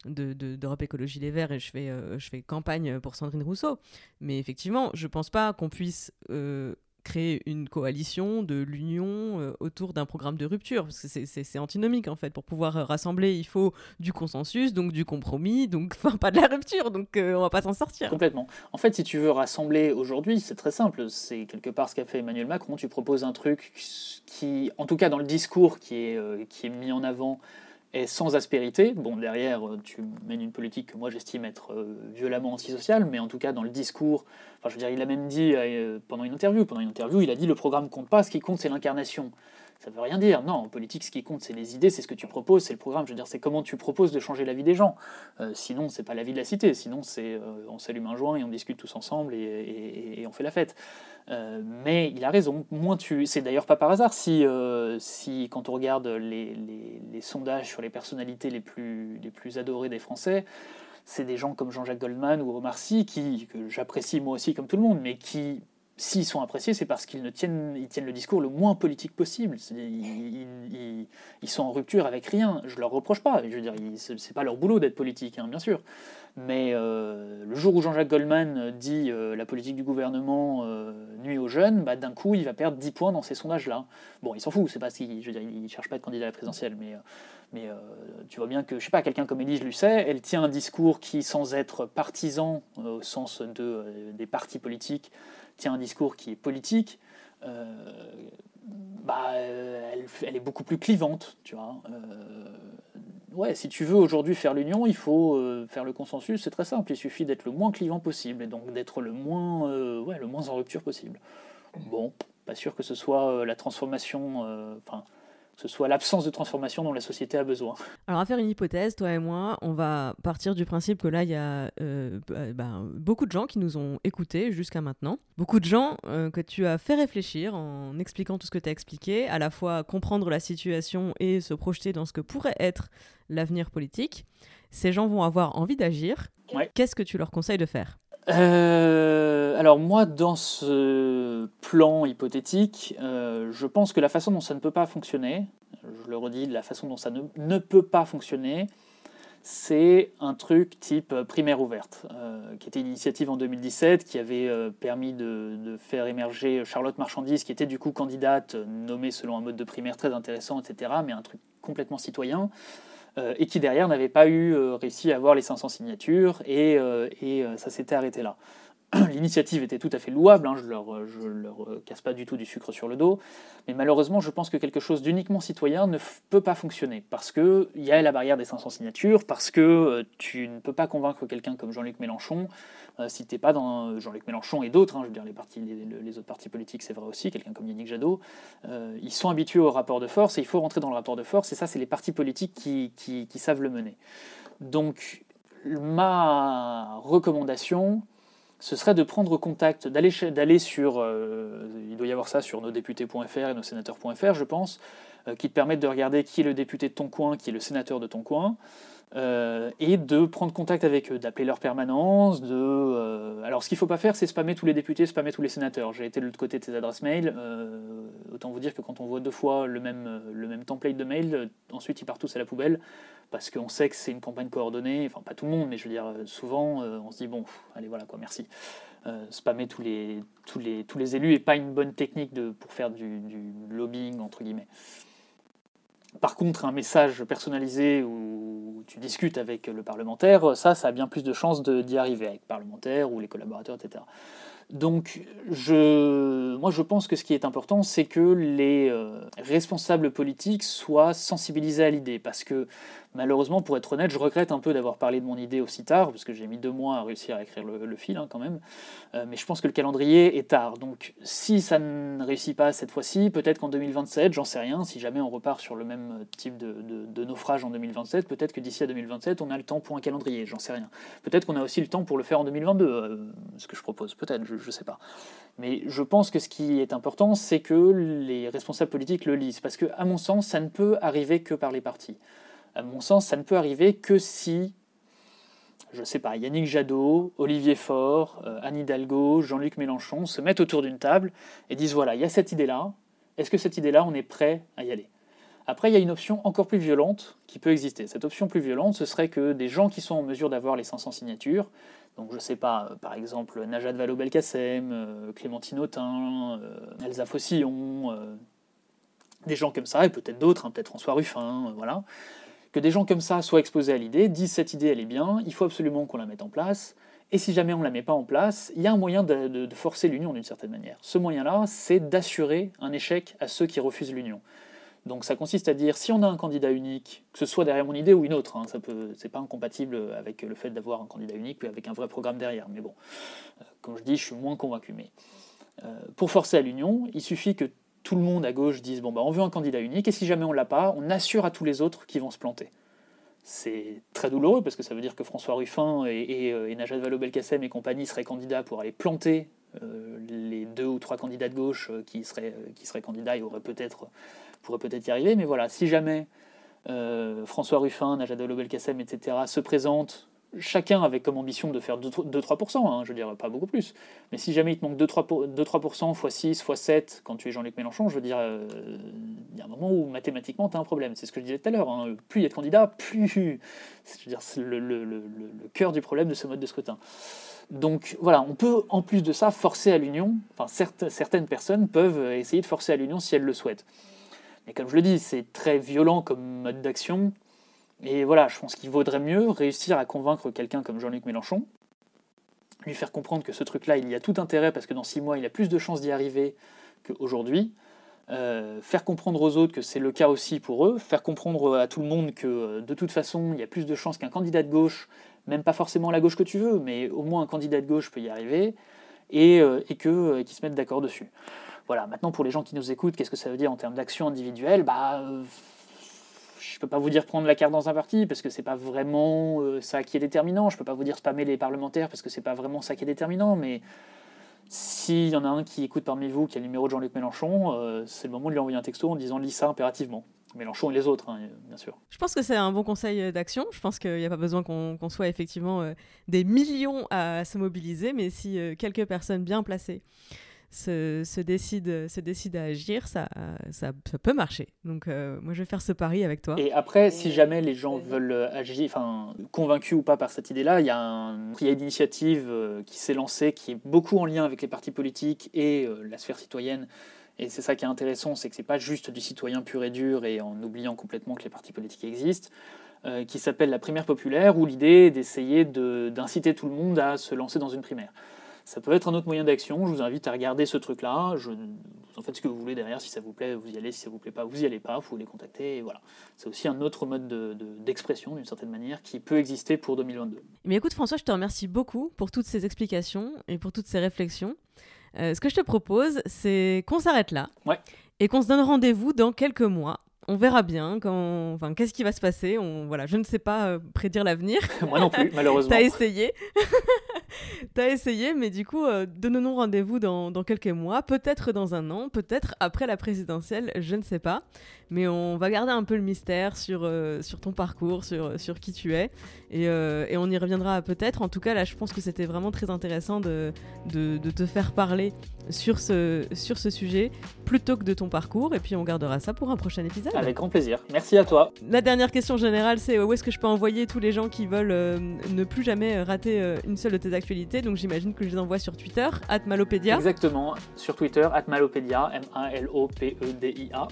d'Europe Écologie Les Verts et je fais, je fais campagne pour Sandrine Rousseau. Mais effectivement, je pense pas qu'on puisse créer une coalition de l'union euh, autour d'un programme de rupture. C'est antinomique en fait. Pour pouvoir euh, rassembler, il faut du consensus, donc du compromis, donc enfin pas de la rupture, donc euh, on va pas s'en sortir. Complètement. En fait, si tu veux rassembler aujourd'hui, c'est très simple. C'est quelque part ce qu'a fait Emmanuel Macron. Tu proposes un truc qui, en tout cas dans le discours qui est, qui est mis en avant, est sans aspérité. Bon, derrière, tu mènes une politique que moi j'estime être violemment antisociale, mais en tout cas dans le discours je veux dire, il a même dit euh, pendant une interview, pendant une interview, il a dit le programme compte pas, ce qui compte c'est l'incarnation. Ça veut rien dire. Non, en politique, ce qui compte, c'est les idées, c'est ce que tu proposes, c'est le programme. Je veux dire, c'est comment tu proposes de changer la vie des gens. Euh, sinon, c'est pas la vie de la cité. Sinon, c'est euh, on s'allume un joint et on discute tous ensemble et, on fait la fête. mais il a raison. Moins tu, c'est d'ailleurs pas par hasard si, si quand on regarde les, sondages sur les personnalités les plus, les plus adorées des Français, c'est des gens comme Jean-Jacques Goldman ou Omar Sy, qui, que j'apprécie moi aussi comme tout le monde, mais qui, s'ils sont appréciés, c'est parce qu'ils ne tiennent, le discours le moins politique possible. Ils, sont en rupture avec rien. Je leur reproche pas. Je veux dire, pas leur boulot d'être politique, hein, bien sûr. Mais euh, le jour où Jean-Jacques Goldman dit euh, la politique du gouvernement euh, nuit aux jeunes, bah, d'un coup, il va perdre 10 points dans ces sondages-là. Bon, il s'en fout, c'est pas si, je cherche pas être candidat à la présidentielle, mais mais tu vois bien que, je sais pas, quelqu'un comme Élise Lucet, elle tient un discours qui, sans être partisan au sens de, des partis politiques, tient un discours qui est politique. bah, elle, est beaucoup plus clivante, tu vois. ouais, si tu veux aujourd'hui faire l'union, il faut faire le consensus, c'est très simple, il suffit d'être le moins clivant possible, et donc d'être le moins, ouais, le moins en rupture possible. Bon, pas sûr que ce soit la transformation, enfin, ce soit l'absence de transformation dont la société a besoin. Alors, à faire une hypothèse, toi et moi, on va partir du principe que là, il y a euh, bah, bah, beaucoup de gens qui nous ont écoutés jusqu'à maintenant. Beaucoup de gens euh, que tu as fait réfléchir en expliquant tout ce que tu as expliqué, à la fois comprendre la situation et se projeter dans ce que pourrait être l'avenir politique. Ces gens vont avoir envie d'agir. Qu'est-ce que tu leur conseilles de faire? Euh, alors moi, dans ce plan hypothétique, euh, je pense que la façon dont ça ne peut pas fonctionner, je le redis, la façon dont ça ne, peut pas fonctionner, c'est un truc type primaire ouverte, euh, qui était une initiative en 2017 qui avait permis de, faire émerger Charlotte Marchandise, qui était du coup candidate nommée selon un mode de primaire très intéressant, etc., mais un truc complètement citoyen. Euh, et qui derrière n'avait pas eu euh, réussi à avoir les 500 signatures, et, euh, ça s'était arrêté là. L'initiative était tout à fait louable, hein, je ne leur, leur casse pas du tout du sucre sur le dos, mais malheureusement je pense que quelque chose d'uniquement citoyen ne peut pas fonctionner, parce qu'il y a la barrière des 500 signatures, parce que tu ne peux pas convaincre quelqu'un comme Jean-Luc Mélenchon si t'es pas dans euh, Jean-Luc Mélenchon et d'autres, hein, je veux dire les, autres partis politiques, c'est vrai aussi, quelqu'un comme Yannick Jadot, euh, ils sont habitués au rapport de force et il faut rentrer dans le rapport de force, et ça, c'est les partis politiques qui, savent le mener. Donc, ma recommandation, ce serait de prendre contact, d'aller sur, il doit y avoir ça sur nosdéputés.fr et nossénateurs.fr, je pense, qui te permettent de regarder qui est le député de ton coin, qui est le sénateur de ton coin. Euh, et de prendre contact avec eux, d'appeler leur permanence. De, euh, Alors, ce qu'il ne faut pas faire, c'est spammer tous les députés, spammer tous les sénateurs. J'ai été de l'autre côté de tes adresses mail. Euh, autant vous dire que quand on voit deux fois le même, le même template de mail, ensuite ils partent tous à la poubelle parce qu'on sait que c'est une campagne coordonnée. Enfin, pas tout le monde, mais je veux dire, souvent, on se dit bon, allez, voilà quoi, merci. spammer tous les, tous, les, tous les élus n'est pas une bonne technique de, pour faire du lobbying, entre guillemets. Par contre, un message personnalisé où tu discutes avec le parlementaire, ça, ça a bien plus de chances d'y arriver avec le parlementaire ou les collaborateurs, etc. Donc, je, moi, je pense que ce qui est important, c'est que les euh, responsables politiques soient sensibilisés à l'idée, parce que malheureusement, pour être honnête, je regrette un peu d'avoir parlé de mon idée aussi tard, parce que j'ai mis deux mois à réussir à écrire le, fil, hein, quand même. Euh, mais je pense que le calendrier est tard. Donc, si ça ne réussit pas cette fois-ci, peut-être qu'en 2027, j'en sais rien. Si jamais on repart sur le même type de, naufrage en 2027, peut-être que d'ici à 2027, on a le temps pour un calendrier. J'en sais rien. Peut-être qu'on a aussi le temps pour le faire en 2022, euh, ce que je propose. Peut-être. Je ne sais pas. Mais je pense que ce qui est important, c'est que les responsables politiques le lisent, parce que, à mon sens, ça ne peut arriver que par les partis. À mon sens, ça ne peut arriver que si, je ne sais pas, Yannick Jadot, Olivier Faure, euh, Anne Hidalgo, Jean-Luc Mélenchon se mettent autour d'une table et disent voilà, il y a cette idée-là. Est-ce que cette idée-là, on est prêt à y aller? Après, il y a une option encore plus violente qui peut exister. Cette option plus violente, ce serait que des gens qui sont en mesure d'avoir les 500 signatures, donc je ne sais pas, euh, par exemple Najat Vallaud-Belkacem, euh, Clémentine Autain, euh, Elsa Fossillon, des gens comme ça, et peut-être d'autres, hein, peut-être François Ruffin, voilà, que des gens comme ça soient exposés à l'idée, disent cette idée elle est bien, il faut absolument qu'on la mette en place, et si jamais on ne la met pas en place, il y a un moyen de, de forcer l'union d'une certaine manière. Ce moyen-là, c'est d'assurer un échec à ceux qui refusent l'union. Donc ça consiste à dire si on a un candidat unique, que ce soit derrière mon idée ou une autre, hein, ça c'est pas incompatible avec le fait d'avoir un candidat unique avec un vrai programme derrière. Mais bon, euh, comme je dis, je suis moins convaincu. Mais euh, pour forcer à l'union, il suffit que tout le monde à gauche dise bon bah on veut un candidat unique et si jamais on l'a pas, on assure à tous les autres qui vont se planter. C'est très douloureux parce que ça veut dire que François Ruffin et, euh, Najat Vallaud-Belkacem et compagnie seraient candidats pour aller planter les deux ou trois candidats de gauche qui seraient, qui seraient candidats et auraient peut-être pourrait peut-être y arriver, mais voilà, si jamais euh, François Ruffin, Najat Vallaud-Belkacem, etc. se présentent, chacun avec comme ambition de faire 2-3%, hein, je veux dire, pas beaucoup plus, mais si jamais il te manque 2-3% x 6, x 7, quand tu es Jean-Luc Mélenchon, je veux dire, euh, il y a un moment où mathématiquement tu as un problème. C'est ce que je disais tout à l'heure, hein. plus il y a de candidats, plus. Je veux dire, c'est le cœur du problème de ce mode de scrutin. Donc voilà, on peut en plus de ça forcer à l'union, enfin certaines personnes peuvent essayer de forcer à l'union si elles le souhaitent. Mais comme je le dis, c'est très violent comme mode d'action. Et voilà, je pense qu'il vaudrait mieux réussir à convaincre quelqu'un comme Jean-Luc Mélenchon, lui faire comprendre que ce truc-là, il y a tout intérêt parce que dans six mois, il a plus de chances d'y arriver qu'aujourd'hui. Euh, faire comprendre aux autres que c'est le cas aussi pour eux, faire comprendre à tout le monde que de toute façon, il y a plus de chances qu'un candidat de gauche, même pas forcément la gauche que tu veux, mais au moins un candidat de gauche peut y arriver, et, euh, qu'ils euh, se mettent d'accord dessus. Voilà, maintenant pour les gens qui nous écoutent, qu'est-ce que ça veut dire en termes d'action individuelle? Bah, euh, Je peux pas vous dire prendre la carte dans un parti, parce que c'est pas vraiment euh, ça qui est déterminant. Je peux pas vous dire spammer les parlementaires, parce que c'est pas vraiment ça qui est déterminant, mais s'il y en a un qui écoute parmi vous, qui a le numéro de Jean-Luc Mélenchon, euh, c'est le moment de lui envoyer un texto en disant lis ça impérativement. Mélenchon et les autres, hein, bien sûr. Je pense que c'est un bon conseil d'action. Je pense qu'il n'y a pas besoin qu'on soit effectivement des millions à se mobiliser, mais si quelques personnes bien placées se, décident, se décident à agir, ça, ça, peut marcher. Donc euh, moi je vais faire ce pari avec toi. Et après, si jamais les gens veulent agir, enfin convaincus ou pas par cette idée-là, il y a, un, il y initiative qui s'est lancée qui est beaucoup en lien avec les partis politiques et la sphère citoyenne et c'est ça qui est intéressant, c'est que c'est pas juste du citoyen pur et dur et en oubliant complètement que les partis politiques existent, euh, qui s'appelle la primaire populaire, où l'idée est d'essayer d'inciter tout le monde à se lancer dans une primaire. Ça peut être un autre moyen d'action, je vous invite à regarder ce truc-là, vous en faites ce que vous voulez derrière, si ça vous plaît, vous y allez, si ça vous plaît pas, vous y allez pas, vous les contacter, et voilà. C'est aussi un autre mode d'expression, de, d'une certaine manière, qui peut exister pour 2022. Mais écoute François, je te remercie beaucoup pour toutes ces explications et pour toutes ces réflexions. Euh, ce que je te propose, c'est qu'on s'arrête là et qu'on se donne rendez-vous dans quelques mois. On verra bien quand, enfin, qu'est-ce qui va se passer. On, voilà, je ne sais pas euh, prédire l'avenir. Moi non plus, malheureusement. T'as essayé. T'as essayé, mais du coup, euh, donnons-nous rendez-vous dans, dans, quelques mois, peut-être dans un an, peut-être après la présidentielle, je ne sais pas. Mais on va garder un peu le mystère sur, euh, sur ton parcours, sur, sur qui tu es. Et, euh, et on y reviendra peut-être. En tout cas, là, je pense que c'était vraiment très intéressant de, de, de, te faire parler sur ce, sur ce sujet plutôt que de ton parcours. Et puis, on gardera ça pour un prochain épisode. Avec grand plaisir. Merci à toi. La dernière question générale, c'est où est-ce que je peux envoyer tous les gens qui veulent ne plus jamais rater une seule de tes actualités? Donc, j'imagine que je les envoie sur Twitter, Malopédia. Exactement, sur Twitter, Malopédia, M-A-L-O-P-E-D-I-A.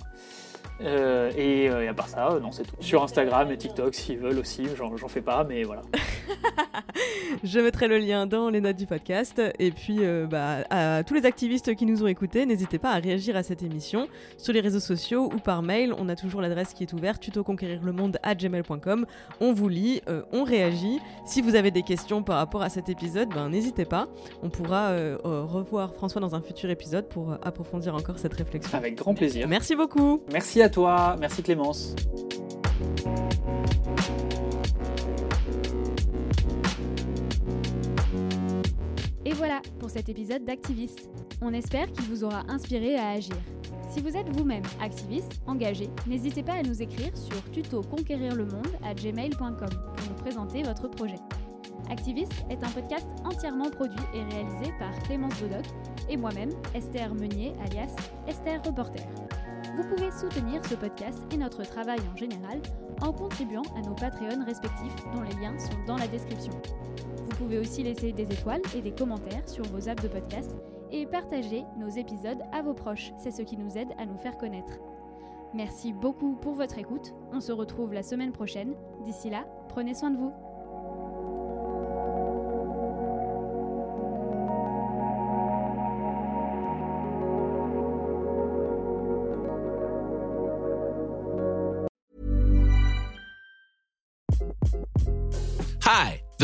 Euh, et, euh, et, à part ça, euh, non, c'est tout. Sur Instagram et TikTok, s'ils veulent aussi, j'en fais pas, mais voilà. je mettrai le lien dans les notes du podcast. Et puis, euh, bah, à tous les activistes qui nous ont écoutés, n'hésitez pas à réagir à cette émission sur les réseaux sociaux ou par mail. On a toujours l'adresse qui est ouverte, tutoconquérirlemonde à gmail.com. On vous lit, euh, on réagit. Si vous avez des questions par rapport à cet épisode, ben, n'hésitez pas. On pourra euh, revoir François dans un futur épisode pour approfondir encore cette réflexion. Avec grand plaisir. Merci beaucoup. Merci à toi. Merci Clémence. Et voilà pour cet épisode d'Activiste. On espère qu'il vous aura inspiré à agir. Si vous êtes vous-même activiste, engagé, n'hésitez pas à nous écrire sur tuto-conquérir-le-monde@gmail.com pour nous présenter votre projet. Activiste est un podcast entièrement produit et réalisé par Clémence Bodoc et moi-même, Esther Meunier, alias Esther Reporter. Vous pouvez soutenir ce podcast et notre travail en général en contribuant à nos Patreons respectifs dont les liens sont dans la description. Vous pouvez aussi laisser des étoiles et des commentaires sur vos apps de podcast et partager nos épisodes à vos proches. C'est ce qui nous aide à nous faire connaître. Merci beaucoup pour votre écoute. On se retrouve la semaine prochaine. D'ici là, prenez soin de vous.